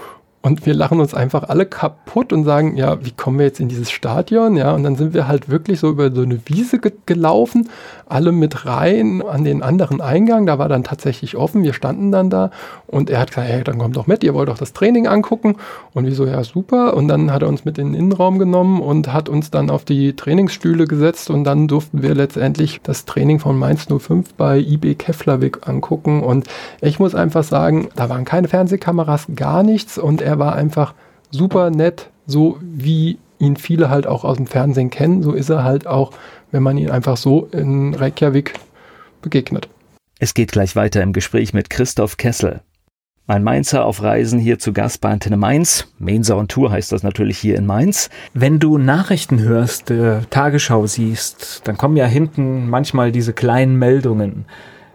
Und wir lachen uns einfach alle kaputt und sagen, ja, wie kommen wir jetzt in dieses Stadion? Ja, und dann sind wir halt wirklich so über so eine Wiese ge gelaufen, alle mit rein an den anderen Eingang. Da war dann tatsächlich offen. Wir standen dann da und er hat gesagt, hey, dann kommt doch mit, ihr wollt doch das Training angucken. Und wir so, ja, super. Und dann hat er uns mit in den Innenraum genommen und hat uns dann auf die Trainingsstühle gesetzt und dann durften wir letztendlich das Training von Mainz 05 bei IB Keflavik angucken. Und ich muss einfach sagen, da waren keine Fernsehkameras, gar nichts und er er war einfach super nett, so wie ihn viele halt auch aus dem Fernsehen kennen. So ist er halt auch, wenn man ihn einfach so in Reykjavik begegnet. Es geht gleich weiter im Gespräch mit Christoph Kessel. Ein Mainzer auf Reisen hier zu Gast bei Antenne Mainz. Mainzer und Tour heißt das natürlich hier in Mainz. Wenn du Nachrichten hörst, äh, Tagesschau siehst, dann kommen ja hinten manchmal diese kleinen Meldungen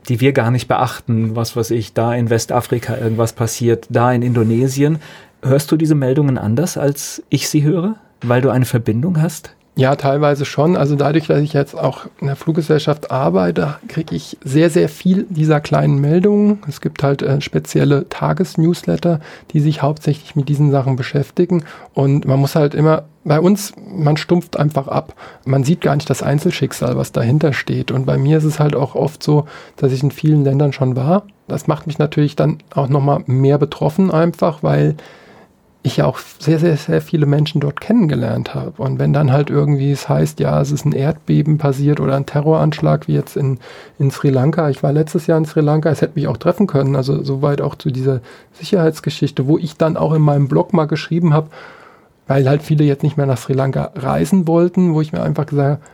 die wir gar nicht beachten, was weiß ich, da in Westafrika irgendwas passiert, da in Indonesien. Hörst du diese Meldungen anders, als ich sie höre, weil du eine Verbindung hast? Ja, teilweise schon. Also dadurch, dass ich jetzt auch in der Fluggesellschaft arbeite, kriege ich sehr, sehr viel dieser kleinen Meldungen. Es gibt halt äh, spezielle Tagesnewsletter, die sich hauptsächlich mit diesen Sachen beschäftigen. Und man muss halt immer, bei uns, man stumpft einfach ab. Man sieht gar nicht das Einzelschicksal, was dahinter steht. Und bei mir ist es halt auch oft so, dass ich in vielen Ländern schon war. Das macht mich natürlich dann auch nochmal mehr betroffen einfach, weil ich ja auch sehr, sehr, sehr viele Menschen dort kennengelernt habe. Und wenn dann halt irgendwie es heißt, ja, es ist ein Erdbeben passiert oder ein Terroranschlag wie jetzt in, in Sri Lanka. Ich war letztes Jahr in Sri Lanka, es hätte mich auch treffen können. Also soweit auch zu dieser Sicherheitsgeschichte, wo ich dann auch in meinem Blog mal geschrieben habe, weil halt viele jetzt nicht mehr nach Sri Lanka reisen wollten, wo ich mir einfach gesagt habe,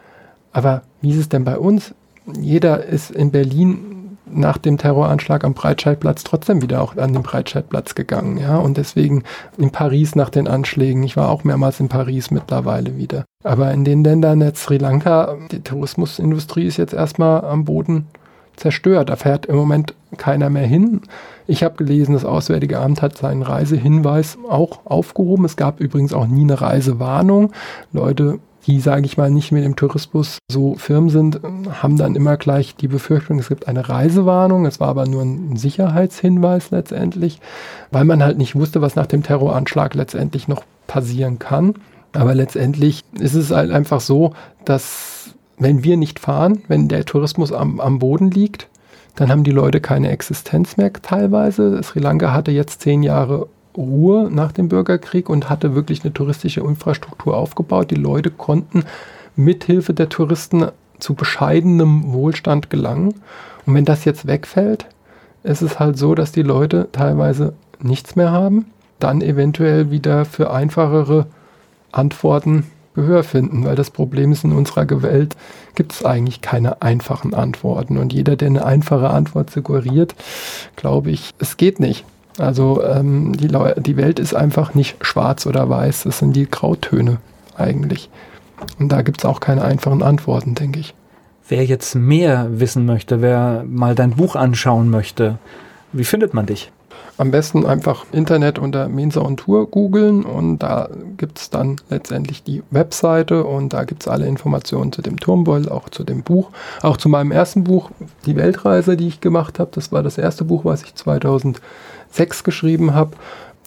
aber wie ist es denn bei uns? Jeder ist in Berlin nach dem Terroranschlag am Breitscheidplatz trotzdem wieder auch an den Breitscheidplatz gegangen. Ja? Und deswegen in Paris nach den Anschlägen. Ich war auch mehrmals in Paris mittlerweile wieder. Aber in den Ländern, jetzt Sri Lanka, die Tourismusindustrie ist jetzt erstmal am Boden zerstört. Da fährt im Moment keiner mehr hin. Ich habe gelesen, das Auswärtige Amt hat seinen Reisehinweis auch aufgehoben. Es gab übrigens auch nie eine Reisewarnung. Leute die, sage ich mal, nicht mit dem Tourismus so firm sind, haben dann immer gleich die Befürchtung, es gibt eine Reisewarnung. Es war aber nur ein Sicherheitshinweis letztendlich, weil man halt nicht wusste, was nach dem Terroranschlag letztendlich noch passieren kann. Aber letztendlich ist es halt einfach so, dass wenn wir nicht fahren, wenn der Tourismus am, am Boden liegt, dann haben die Leute keine Existenz mehr teilweise. Sri Lanka hatte jetzt zehn Jahre Ruhe nach dem Bürgerkrieg und hatte wirklich eine touristische Infrastruktur aufgebaut. Die Leute konnten mithilfe der Touristen zu bescheidenem Wohlstand gelangen. Und wenn das jetzt wegfällt, ist es halt so, dass die Leute teilweise nichts mehr haben, dann eventuell wieder für einfachere Antworten Gehör finden, weil das Problem ist, in unserer Welt gibt es eigentlich keine einfachen Antworten. Und jeder, der eine einfache Antwort suggeriert, glaube ich, es geht nicht. Also ähm, die, die Welt ist einfach nicht schwarz oder weiß, das sind die Grautöne eigentlich. Und da gibt es auch keine einfachen Antworten, denke ich. Wer jetzt mehr wissen möchte, wer mal dein Buch anschauen möchte, wie findet man dich? Am besten einfach Internet unter Mensa und Tour googeln und da gibt es dann letztendlich die Webseite und da gibt es alle Informationen zu dem Turmbeutel, auch zu dem Buch, auch zu meinem ersten Buch, die Weltreise, die ich gemacht habe. Das war das erste Buch, was ich 2000 6 geschrieben habe.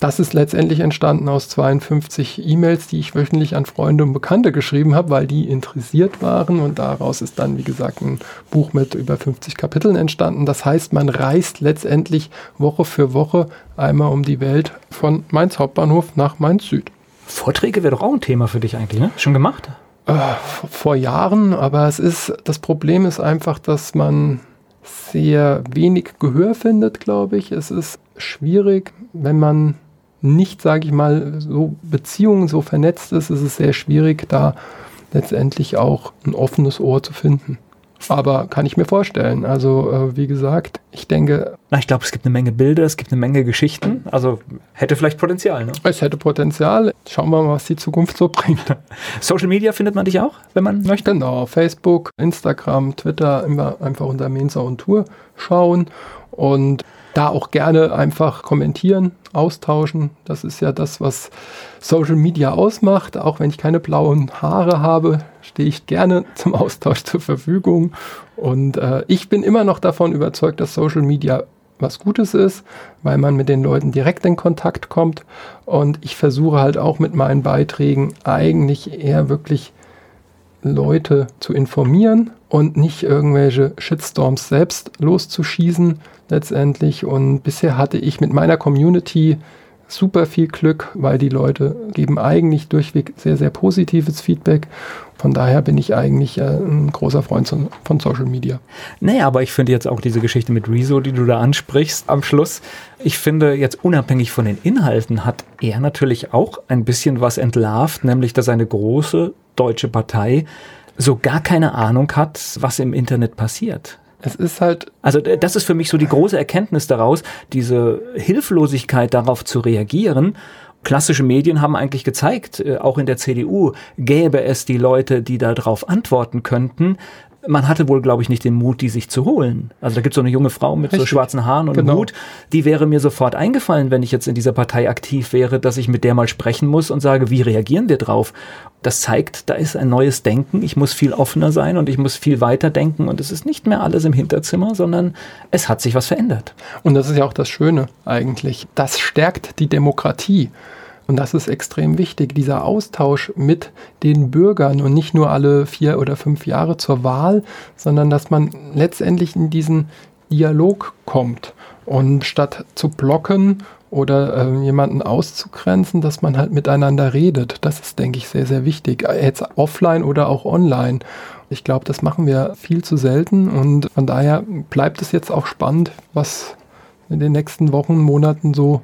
Das ist letztendlich entstanden aus 52 E-Mails, die ich wöchentlich an Freunde und Bekannte geschrieben habe, weil die interessiert waren. Und daraus ist dann, wie gesagt, ein Buch mit über 50 Kapiteln entstanden. Das heißt, man reist letztendlich Woche für Woche einmal um die Welt von Mainz Hauptbahnhof nach Mainz Süd. Vorträge wäre doch auch ein Thema für dich eigentlich, ne? Schon gemacht? Äh, vor Jahren, aber es ist, das Problem ist einfach, dass man sehr wenig Gehör findet, glaube ich. Es ist schwierig, wenn man nicht, sage ich mal, so Beziehungen so vernetzt ist, ist es sehr schwierig, da letztendlich auch ein offenes Ohr zu finden. Aber kann ich mir vorstellen. Also, äh, wie gesagt, ich denke. Na, ich glaube, es gibt eine Menge Bilder, es gibt eine Menge Geschichten. Also hätte vielleicht Potenzial, ne? Es hätte Potenzial. Schauen wir mal, was die Zukunft so bringt. Social Media findet man dich auch, wenn man möchte? Genau, Facebook, Instagram, Twitter, immer einfach unter Mensa und Tour schauen. Und da auch gerne einfach kommentieren, austauschen. Das ist ja das, was Social Media ausmacht. Auch wenn ich keine blauen Haare habe, stehe ich gerne zum Austausch zur Verfügung. Und äh, ich bin immer noch davon überzeugt, dass Social Media was Gutes ist, weil man mit den Leuten direkt in Kontakt kommt. Und ich versuche halt auch mit meinen Beiträgen eigentlich eher wirklich Leute zu informieren und nicht irgendwelche Shitstorms selbst loszuschießen letztendlich. Und bisher hatte ich mit meiner Community super viel Glück, weil die Leute geben eigentlich durchweg sehr, sehr positives Feedback. Von daher bin ich eigentlich äh, ein großer Freund von Social Media. Naja, aber ich finde jetzt auch diese Geschichte mit Rezo, die du da ansprichst am Schluss, ich finde jetzt unabhängig von den Inhalten hat er natürlich auch ein bisschen was entlarvt, nämlich dass eine große deutsche Partei so gar keine Ahnung hat, was im Internet passiert. Es ist halt. Also das ist für mich so die große Erkenntnis daraus, diese Hilflosigkeit darauf zu reagieren. Klassische Medien haben eigentlich gezeigt, äh, auch in der CDU gäbe es die Leute, die darauf antworten könnten man hatte wohl, glaube ich, nicht den Mut, die sich zu holen. Also da gibt es so eine junge Frau mit Richtig. so schwarzen Haaren und genau. Mut, die wäre mir sofort eingefallen, wenn ich jetzt in dieser Partei aktiv wäre, dass ich mit der mal sprechen muss und sage, wie reagieren wir drauf? Das zeigt, da ist ein neues Denken. Ich muss viel offener sein und ich muss viel weiter denken und es ist nicht mehr alles im Hinterzimmer, sondern es hat sich was verändert. Und das ist ja auch das Schöne eigentlich. Das stärkt die Demokratie. Und das ist extrem wichtig, dieser Austausch mit den Bürgern und nicht nur alle vier oder fünf Jahre zur Wahl, sondern dass man letztendlich in diesen Dialog kommt. Und statt zu blocken oder äh, jemanden auszugrenzen, dass man halt miteinander redet. Das ist, denke ich, sehr, sehr wichtig. Jetzt offline oder auch online. Ich glaube, das machen wir viel zu selten und von daher bleibt es jetzt auch spannend, was in den nächsten Wochen, Monaten so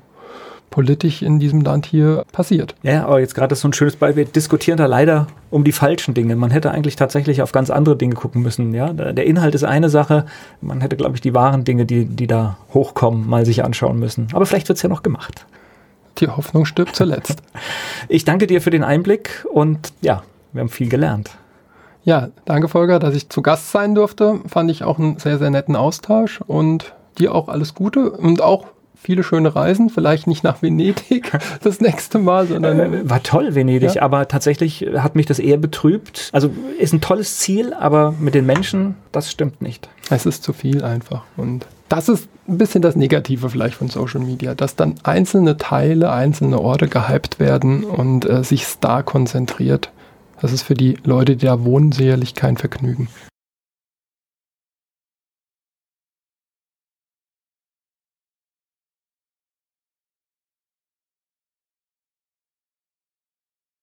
politisch in diesem Land hier passiert. Ja, aber jetzt gerade so ein schönes Beispiel. Wir diskutieren da leider um die falschen Dinge. Man hätte eigentlich tatsächlich auf ganz andere Dinge gucken müssen. Ja, der Inhalt ist eine Sache. Man hätte, glaube ich, die wahren Dinge, die, die da hochkommen, mal sich anschauen müssen. Aber vielleicht wird es ja noch gemacht. Die Hoffnung stirbt zuletzt. ich danke dir für den Einblick und ja, wir haben viel gelernt. Ja, danke Volker, dass ich zu Gast sein durfte. Fand ich auch einen sehr, sehr netten Austausch und dir auch alles Gute und auch viele schöne Reisen, vielleicht nicht nach Venedig das nächste Mal, sondern. Äh, war toll, Venedig, ja. aber tatsächlich hat mich das eher betrübt. Also ist ein tolles Ziel, aber mit den Menschen, das stimmt nicht. Es ist zu viel einfach. Und das ist ein bisschen das Negative vielleicht von Social Media, dass dann einzelne Teile, einzelne Orte gehypt werden und äh, sich da konzentriert. Das ist für die Leute, die da wohnen, sicherlich kein Vergnügen.